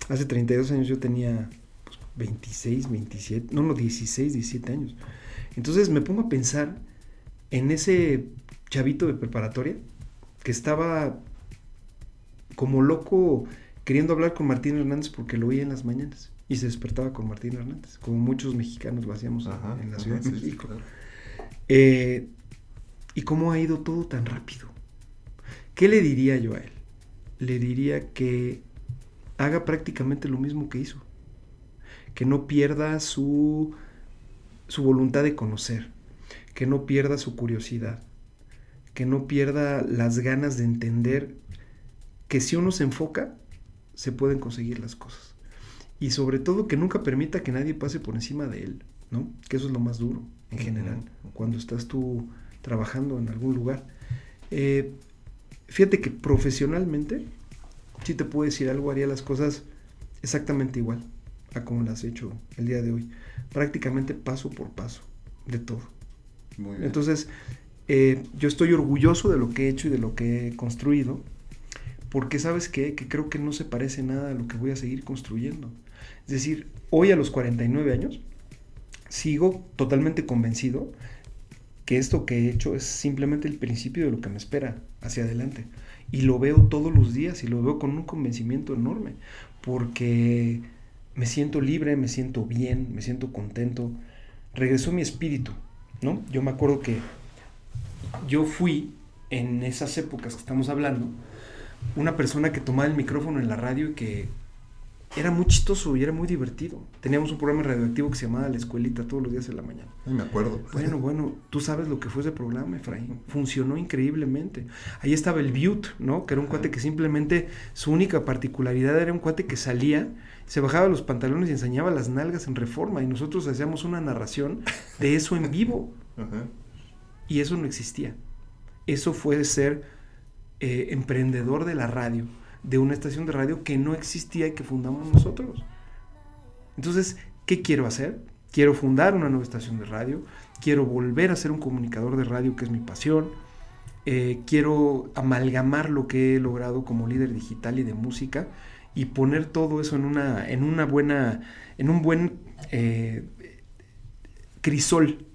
Hace 32 años yo tenía pues, 26, 27, no, no, 16, 17 años. Entonces me pongo a pensar en ese chavito de preparatoria que estaba como loco queriendo hablar con Martín Hernández porque lo oía en las mañanas y se despertaba con Martín Hernández, como muchos mexicanos lo hacíamos en- Ajá, en la Ciudad de sí, México. claro. Eh, ¿Y cómo ha ido todo tan rápido? ¿Qué le diría yo a él? Le diría que haga prácticamente lo mismo que hizo. Que no pierda su, su voluntad de conocer. Que no pierda su curiosidad. Que no pierda las ganas de entender que si uno se enfoca, se pueden conseguir las cosas. Y sobre todo que nunca permita que nadie pase por encima de él, ¿no? Que eso es lo más duro en general, cuando estás tú trabajando en algún lugar. Eh, fíjate que profesionalmente, si te puedo decir algo, haría las cosas exactamente igual a como las he hecho el día de hoy. Prácticamente paso por paso de todo. Muy bien. Entonces, eh, yo estoy orgulloso de lo que he hecho y de lo que he construido, porque sabes qué? que creo que no se parece nada a lo que voy a seguir construyendo. Es decir, hoy a los 49 años, sigo totalmente convencido que esto que he hecho es simplemente el principio de lo que me espera hacia adelante. Y lo veo todos los días y lo veo con un convencimiento enorme, porque me siento libre, me siento bien, me siento contento. Regresó mi espíritu, ¿no? Yo me acuerdo que yo fui en esas épocas que estamos hablando, una persona que tomaba el micrófono en la radio y que era muy chistoso y era muy divertido. Teníamos un programa radioactivo que se llamaba La Escuelita todos los días de la mañana. Ay, me acuerdo. Bueno, bueno, tú sabes lo que fue ese programa, Efraín. Funcionó increíblemente. Ahí estaba el Butte, ¿no? Que era un cuate que simplemente su única particularidad era un cuate que salía, se bajaba los pantalones y enseñaba las nalgas en reforma. Y nosotros hacíamos una narración de eso en vivo. Ajá. Y eso no existía. Eso fue ser eh, emprendedor de la radio, de una estación de radio que no existía y que fundamos nosotros. Entonces, ¿qué quiero hacer? Quiero fundar una nueva estación de radio, quiero volver a ser un comunicador de radio, que es mi pasión, eh, quiero amalgamar lo que he logrado como líder digital y de música y poner todo eso en una, en una buena, en un buen eh, crisol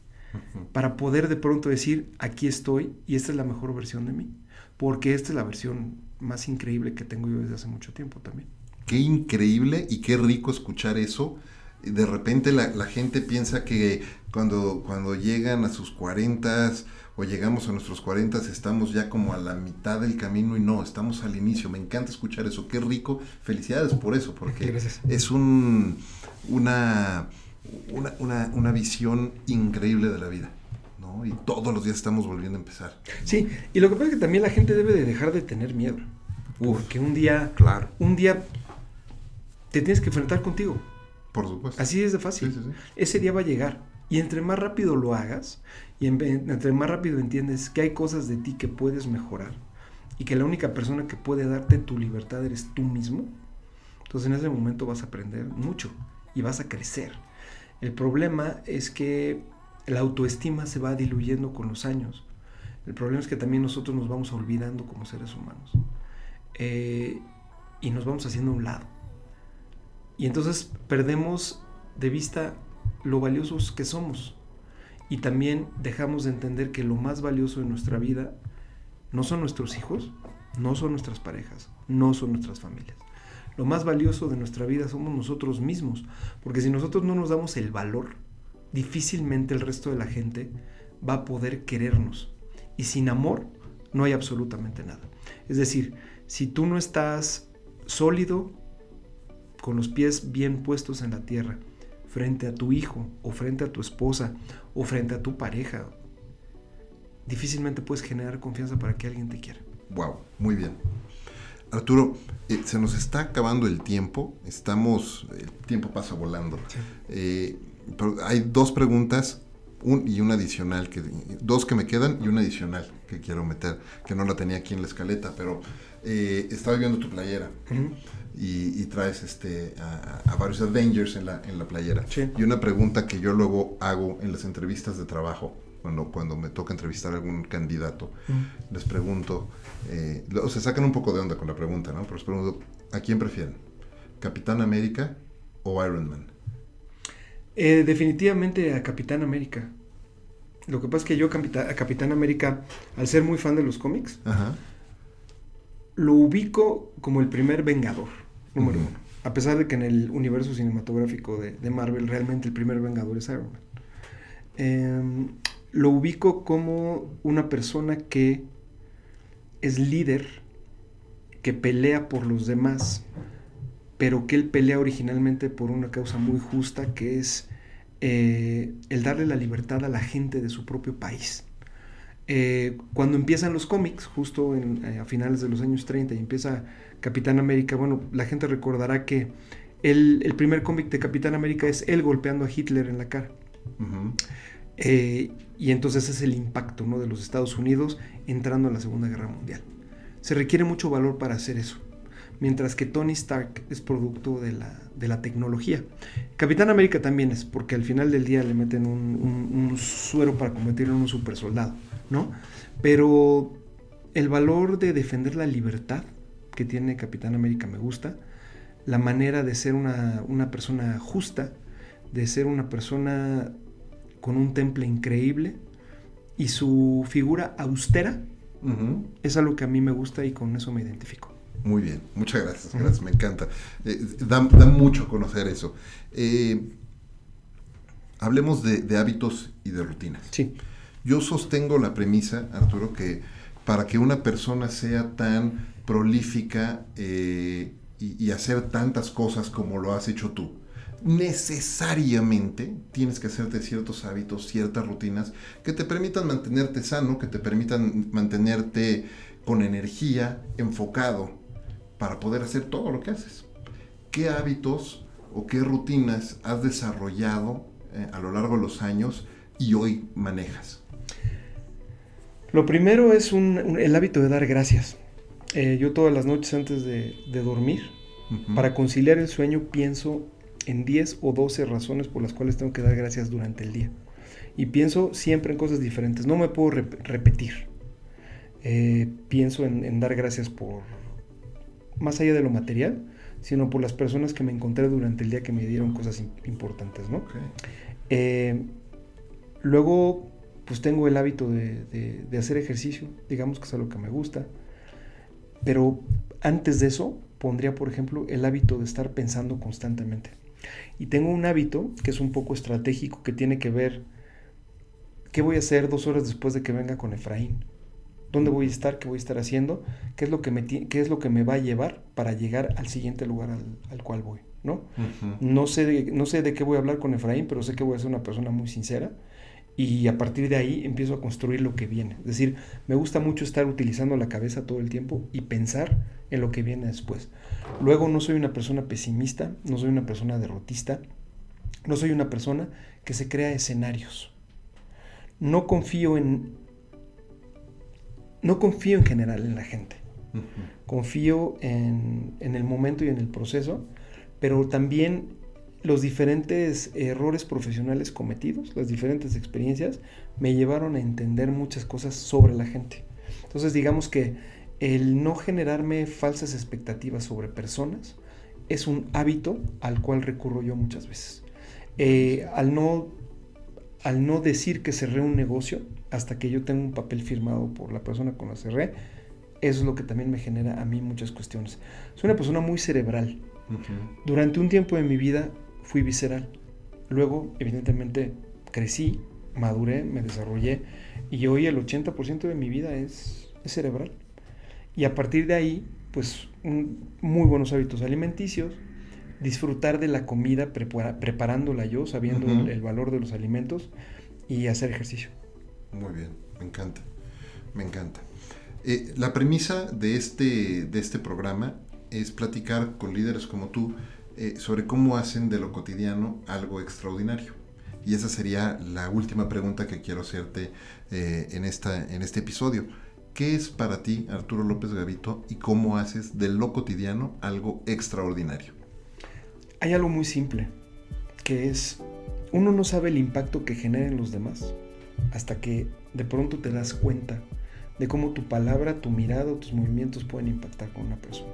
para poder de pronto decir, aquí estoy y esta es la mejor versión de mí. Porque esta es la versión más increíble que tengo yo desde hace mucho tiempo también. Qué increíble y qué rico escuchar eso. De repente la, la gente piensa que cuando, cuando llegan a sus cuarentas o llegamos a nuestros cuarentas estamos ya como a la mitad del camino y no, estamos al inicio. Me encanta escuchar eso. Qué rico. Felicidades por eso, porque Gracias. es un, una, una, una, una visión increíble de la vida. ¿No? Y todos los días estamos volviendo a empezar. Sí, y lo que pasa es que también la gente debe de dejar de tener miedo. Uf. Porque un día, Claro, un día te tienes que enfrentar contigo. por supuesto. Así es de fácil. Sí, sí, sí. Ese día va a llegar. Y entre más rápido lo hagas, y en- entre más rápido entiendes que hay cosas de ti que puedes mejorar, y que la única persona que puede darte tu libertad eres tú mismo, entonces en ese momento vas a aprender mucho y vas a crecer. El problema es que la autoestima se va diluyendo con los años. El problema es que también nosotros nos vamos olvidando como seres humanos. Eh, y nos vamos haciendo a un lado. Y entonces perdemos de vista lo valiosos que somos. Y también dejamos de entender que lo más valioso de nuestra vida no son nuestros hijos, no son nuestras parejas, no son nuestras familias. Lo más valioso de nuestra vida somos nosotros mismos, porque si nosotros no nos damos el valor, difícilmente el resto de la gente va a poder querernos. Y sin amor no hay absolutamente nada. Es decir, si tú no estás sólido, con los pies bien puestos en la tierra, frente a tu hijo o frente a tu esposa o frente a tu pareja, difícilmente puedes generar confianza para que alguien te quiera. Wow, muy bien. Arturo, eh, se nos está acabando el tiempo, estamos, el tiempo pasa volando. Eh, pero hay dos preguntas un, y una adicional, que, dos que me quedan y una adicional que quiero meter, que no la tenía aquí en la escaleta, pero eh, estaba viendo tu playera y, traes este, a, varios Avengers en la, en la playera. Y una pregunta que yo luego hago en las entrevistas de trabajo, cuando, cuando me toca entrevistar a algún candidato, les pregunto, eh, o se sacan un poco de onda con la pregunta, ¿no? Pero les pregunto, ¿a quién prefieren? ¿Capitán América o Iron Man? Eh, definitivamente a Capitán América. Lo que pasa es que yo a Capitán América, al ser muy fan de los cómics, lo ubico como el primer Vengador, número uno. A pesar de que en el universo cinematográfico de, Marvel realmente el primer Vengador es Iron Man. Em, lo ubico como una persona que es líder, que pelea por los demás, pero que él pelea originalmente por una causa muy justa, que es eh, el darle la libertad a la gente de su propio país. Eh, cuando empiezan los cómics, justo eh, a finales de los años 30, y empieza Capitán América, bueno, la gente recordará que el, primer cómic de Capitán América es él golpeando a Hitler en la cara. y entonces es el impacto ¿no? de los Estados Unidos entrando a la Segunda Guerra Mundial. Se requiere mucho valor para hacer eso mientras que Tony Stark es producto de la, tecnología. Capitán América también es, porque al final del día le meten un, suero para convertirlo en un super soldado, ¿no? Pero el valor de defender la libertad que tiene Capitán América me gusta, la manera de ser una, persona justa, de ser una persona con un temple increíble y su figura austera es algo que a mí me gusta y con eso me identifico. Muy bien, muchas gracias, gracias, me encanta. Eh, da, mucho conocer eso. Eh, hablemos de, hábitos y de rutinas. Sí. Yo sostengo la premisa, Arturo, que para que una persona sea tan prolífica eh, y, hacer tantas cosas como lo has hecho tú, necesariamente tienes que hacerte ciertos hábitos, ciertas rutinas que te permitan mantenerte sano, que te permitan mantenerte con energía, enfocado para poder hacer todo lo que haces. ¿Qué hábitos o qué rutinas has desarrollado eh, a lo largo de los años y hoy manejas? Lo primero es el hábito de dar gracias. Eh, yo todas las noches antes de, dormir, para conciliar el sueño, pienso en 10 o 12 razones por las cuales tengo que dar gracias durante el día. Y pienso siempre en cosas diferentes. No me puedo repetir. Eh, pienso en, dar gracias por más allá de lo material, sino por las personas que me encontré durante el día que me dieron cosas importantes, ¿no? Eh, luego, pues tengo el hábito de, hacer ejercicio, digamos que es algo que me gusta, pero antes de eso pondría, por ejemplo, el hábito de estar pensando constantemente. Y tengo un hábito que es un poco estratégico, que tiene que ver qué voy a hacer dos horas después de que venga con Efraín dónde voy a estar, qué voy a estar haciendo, qué es lo que me, qué es lo que me va a llevar para llegar al siguiente lugar al, cual voy, ¿no? no, sé de, no sé de qué voy a hablar con Efraín, pero sé que voy a ser una persona muy sincera y a partir de ahí empiezo a construir lo que viene. Es decir, me gusta mucho estar utilizando la cabeza todo el tiempo y pensar en lo que viene después. Luego no soy una persona pesimista, no soy una persona derrotista, no soy una persona que se crea escenarios. No confío en no confío en general en la gente. Confío en, el momento y en el proceso, pero también los diferentes errores profesionales cometidos, las diferentes experiencias, me llevaron a entender muchas cosas sobre la gente. Entonces digamos que el no generarme falsas expectativas sobre personas es un hábito al cual recurro yo muchas veces. Eh, al, no, al no decir que cerré un negocio, hasta que yo tenga un papel firmado por la persona con la cerré, eso es lo que también me genera a mí muchas cuestiones. Soy una persona muy cerebral. Durante un tiempo de mi vida fui visceral. Luego, evidentemente, crecí, maduré, me desarrollé y hoy el 80% de mi vida es, cerebral. Y a partir de ahí, pues muy buenos hábitos alimenticios, disfrutar de la comida preparándola yo, sabiendo el, valor de los alimentos y hacer ejercicio. Muy bien, me encanta, me encanta. Eh, la premisa de este, de este programa es platicar con líderes como tú eh, sobre cómo hacen de lo cotidiano algo extraordinario. Y esa sería la última pregunta que quiero hacerte eh, en, esta, en este episodio. ¿Qué es para ti, Arturo López Gavito, y cómo haces de lo cotidiano algo extraordinario? Hay algo muy simple, que es, uno no sabe el impacto que genera en los demás hasta que de pronto te das cuenta de cómo tu palabra, tu mirada tus movimientos pueden impactar con una persona.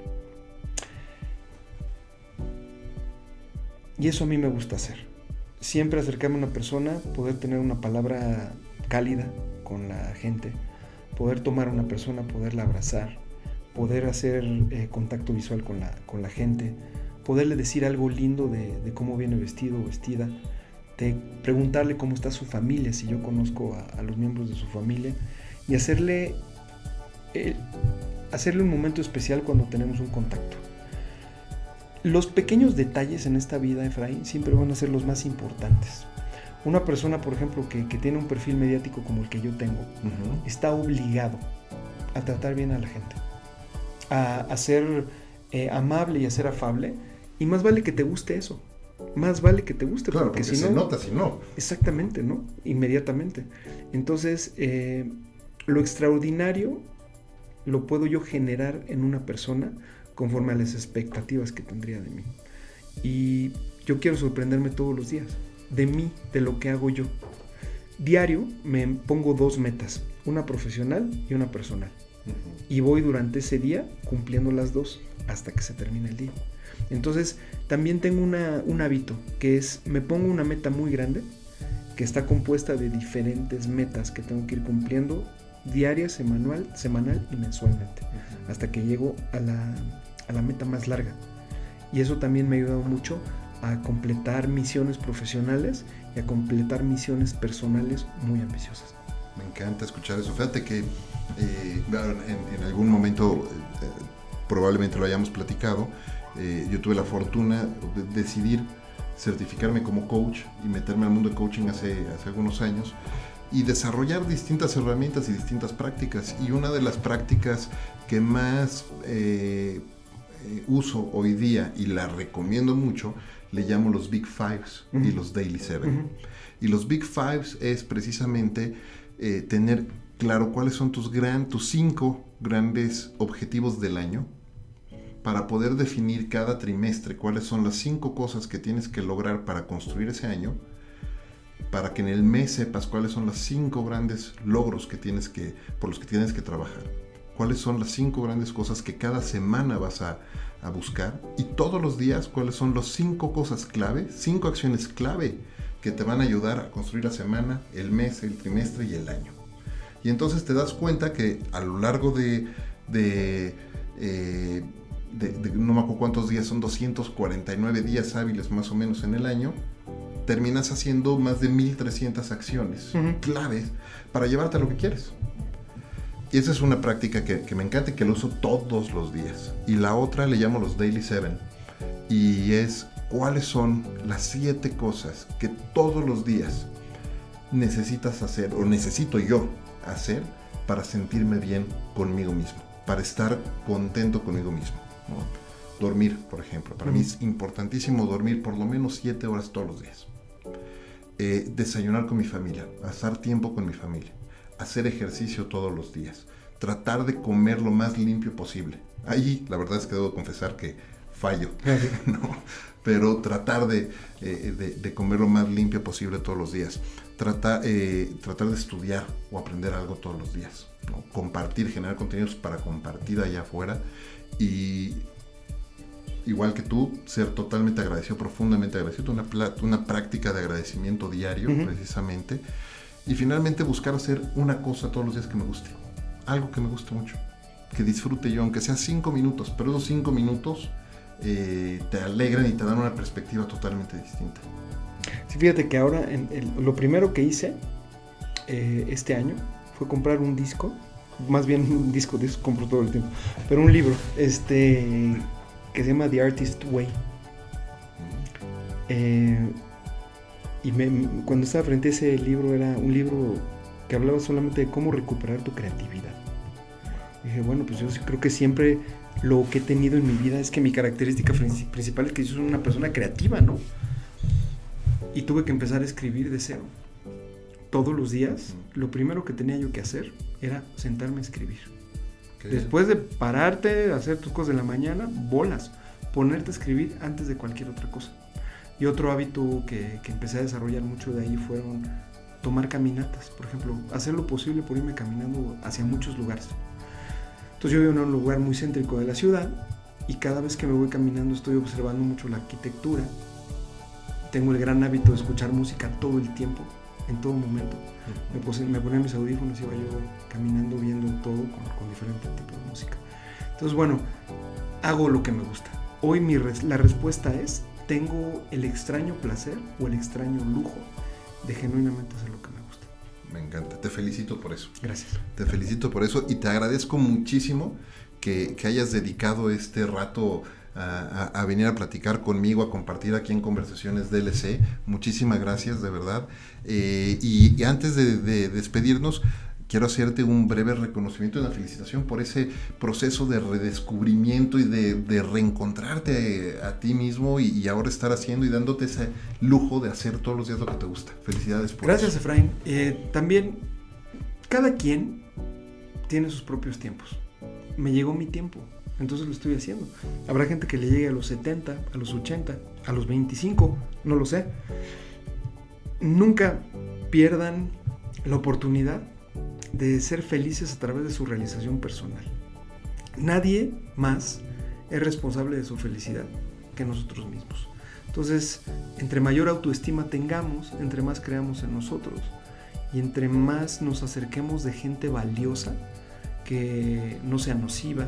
Y eso a mí me gusta hacer. Siempre acercarme a una persona, poder tener una palabra cálida con la gente, poder tomar a una persona, poderla abrazar, poder hacer eh, contacto visual con la, con la gente, poderle decir algo lindo de, cómo viene vestido o vestida, de preguntarle cómo está su familia, si yo conozco a los miembros de su familia, y hacerle, hacerle un momento especial cuando tenemos un contacto. Los pequeños detalles en esta vida, Efraín, siempre van a ser los más importantes. Una persona, por ejemplo, que, tiene un perfil mediático como el que yo tengo, está obligado a tratar bien a la gente, a, ser eh, amable y a ser afable, y más vale que te guste eso. Más vale que te guste, claro, porque, si se nota si no. Exactamente, ¿no? Inmediatamente. Entonces, eh, lo extraordinario lo puedo yo generar en una persona conforme a las expectativas que tendría de mí. Y yo quiero sorprenderme todos los días, de mí, de lo que hago yo. Diario me pongo dos metas, una profesional y una personal. Y voy durante ese día cumpliendo las dos hasta que se termine el día. Entonces, también tengo un hábito que es, me pongo una meta muy grande, que está compuesta de diferentes metas que tengo que ir cumpliendo diaria, semanal, semanal y mensualmente, hasta que llego a la, meta más larga. Y eso también me ha ayudado mucho a completar misiones profesionales y a completar misiones personales muy ambiciosas. Me encanta escuchar eso. Fíjate que eh, en, algún momento eh, probablemente lo hayamos platicado. Eh, yo tuve la fortuna de decidir certificarme como coach y meterme al mundo de coaching hace, hace algunos años y desarrollar distintas herramientas y distintas prácticas. Y una de las prácticas que más eh, eh, uso hoy día y la recomiendo mucho, le llamo los Big Fives y los Daily Seven. Y los Big Fives es precisamente eh, tener claro cuáles son tus, gran, tus cinco grandes objetivos del año para poder definir cada trimestre cuáles son las cinco cosas que tienes que lograr para construir ese año para que en el mes sepas cuáles son los cinco grandes logros que tienes que, por los que tienes que trabajar. Cuáles son las cinco grandes cosas que cada semana vas a, a buscar. Y todos los días cuáles son las cinco cosas clave, cinco acciones clave que te van a ayudar a construir la semana, el mes, el trimestre y el año. Y entonces te das cuenta que a lo largo de, de, eh, de, de no me acuerdo cuántos días, son 249 días hábiles más o menos en el año, terminas haciendo más de 1300 acciones claves para llevarte a lo que quieres. Y esa es una práctica que, me encanta y que lo uso todos los días. Y la otra le llamo los Daily Seven. Y es cuáles son las siete cosas que todos los días necesitas hacer o necesito yo hacer para sentirme bien conmigo mismo, para estar contento conmigo mismo. Dormir, por ejemplo. Para mí es importantísimo dormir por lo menos siete horas todos los días. Eh, desayunar con mi familia, pasar tiempo con mi familia, hacer ejercicio todos los días, tratar de comer lo más limpio posible. Ahí la verdad es que debo confesar que fallo, pero tratar de, eh, de, comer lo más limpio posible todos los días, tratar, eh, tratar de estudiar o aprender algo todos los días, compartir, generar contenidos para compartir allá afuera y igual que tú, ser totalmente agradecido, profundamente agradecido, una, una práctica de agradecimiento diario, precisamente. Y finalmente buscar hacer una cosa todos los días que me guste, algo que me guste mucho. que disfrute yo, aunque sea cinco minutos, pero esos cinco minutos eh, te alegran y te dan una perspectiva totalmente distinta. Sí, fíjate que ahora lo primero que hice eh, este año fue comprar un disco, más bien un disco, eso compro todo el tiempo, pero un libro, este, que se llama The Artist Way. Eh, y cuando estaba frente a ese libro era un libro que hablaba solamente de cómo recuperar tu creatividad. dije, bueno, pues yo creo que siempre lo que he tenido en mi vida es que mi característica principal es que yo soy una persona creativa, ¿no? Y tuve que empezar a escribir de cero. Todos los días, lo primero que tenía yo que hacer era sentarme a escribir. Después de pararte, hacer tus cosas de la mañana, bolas, ponerte a escribir antes de cualquier otra cosa. Y otro hábito que, que empecé a desarrollar mucho de ahí fueron tomar caminatas, por ejemplo, hacer lo posible por irme caminando hacia muchos lugares. Entonces yo vivo en un lugar muy céntrico de la ciudad y cada vez que me voy caminando estoy observando mucho la arquitectura. Tengo el gran hábito de escuchar música todo el tiempo, en todo momento. Me, me ponía mis audífonos y iba yo caminando viendo todo con, con diferentes tipos de música. Entonces bueno, hago lo que me gusta. Hoy mi la respuesta es, tengo el extraño placer o el extraño lujo de genuinamente hacer lo que me gusta. Me encanta, te felicito por eso. Gracias. Te felicito por eso y te agradezco muchísimo que, hayas dedicado este rato a, venir a platicar conmigo, a compartir aquí en Conversaciones DLC. Muchísimas gracias, de verdad. Eh, y, antes de despedirnos, quiero hacerte un breve reconocimiento y una felicitación por ese proceso de redescubrimiento y de, reencontrarte a, ti mismo y, ahora estar haciendo y dándote ese lujo de hacer todos los días lo que te gusta. Felicidades por Gracias, Efraín. Eh, también, cada quien tiene sus propios tiempos. Me llegó mi tiempo, entonces lo estoy haciendo. Habrá gente que le llegue a los 70, a los 80, a los 25, no lo sé. Nunca pierdan la oportunidad de ser felices a través de su realización personal. Nadie más es responsable de su felicidad que nosotros mismos. Entonces, entre mayor autoestima tengamos, entre más creamos en nosotros y entre más nos acerquemos de gente valiosa, que no sea nociva,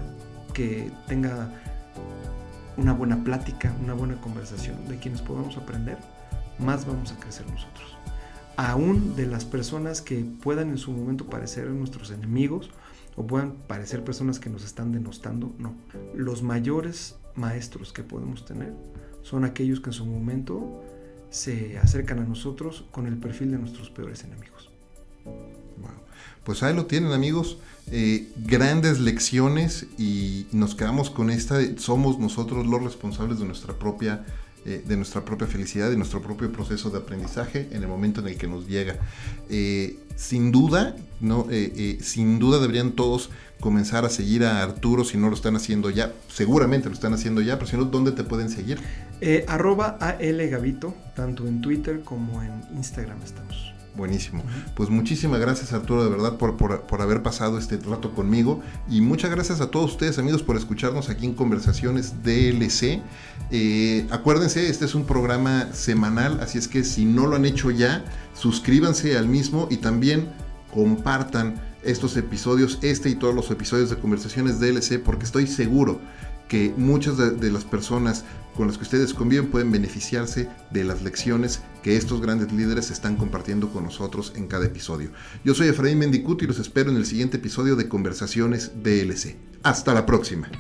que tenga una buena plática, una buena conversación, de quienes podamos aprender, más vamos a crecer nosotros aún de las personas que puedan en su momento parecer nuestros enemigos o puedan parecer personas que nos están denostando, no. Los mayores maestros que podemos tener son aquellos que en su momento se acercan a nosotros con el perfil de nuestros peores enemigos. Pues ahí lo tienen amigos, eh, grandes lecciones y nos quedamos con esta, somos nosotros los responsables de nuestra propia eh, de nuestra propia felicidad, de nuestro propio proceso de aprendizaje en el momento en el que nos llega. Eh, sin duda, no, eh, sin duda deberían todos comenzar a seguir a Arturo si no lo están haciendo ya. Seguramente lo están haciendo ya, pero si no, ¿dónde te pueden seguir? arroba AL tanto en Twitter como en Instagram estamos. Buenísimo. Pues muchísimas gracias Arturo de verdad por, por, haber pasado este rato conmigo y muchas gracias a todos ustedes amigos por escucharnos aquí en Conversaciones DLC. Eh, acuérdense, este es un programa semanal, así es que si no lo han hecho ya, suscríbanse al mismo y también compartan estos episodios, este y todos los episodios de Conversaciones DLC porque estoy seguro que muchas de, las personas con las que ustedes conviven pueden beneficiarse de las lecciones que estos grandes líderes están compartiendo con nosotros en cada episodio. Yo soy Efraín Mendicuti y los espero en el siguiente episodio de Conversaciones DLC. Hasta la próxima.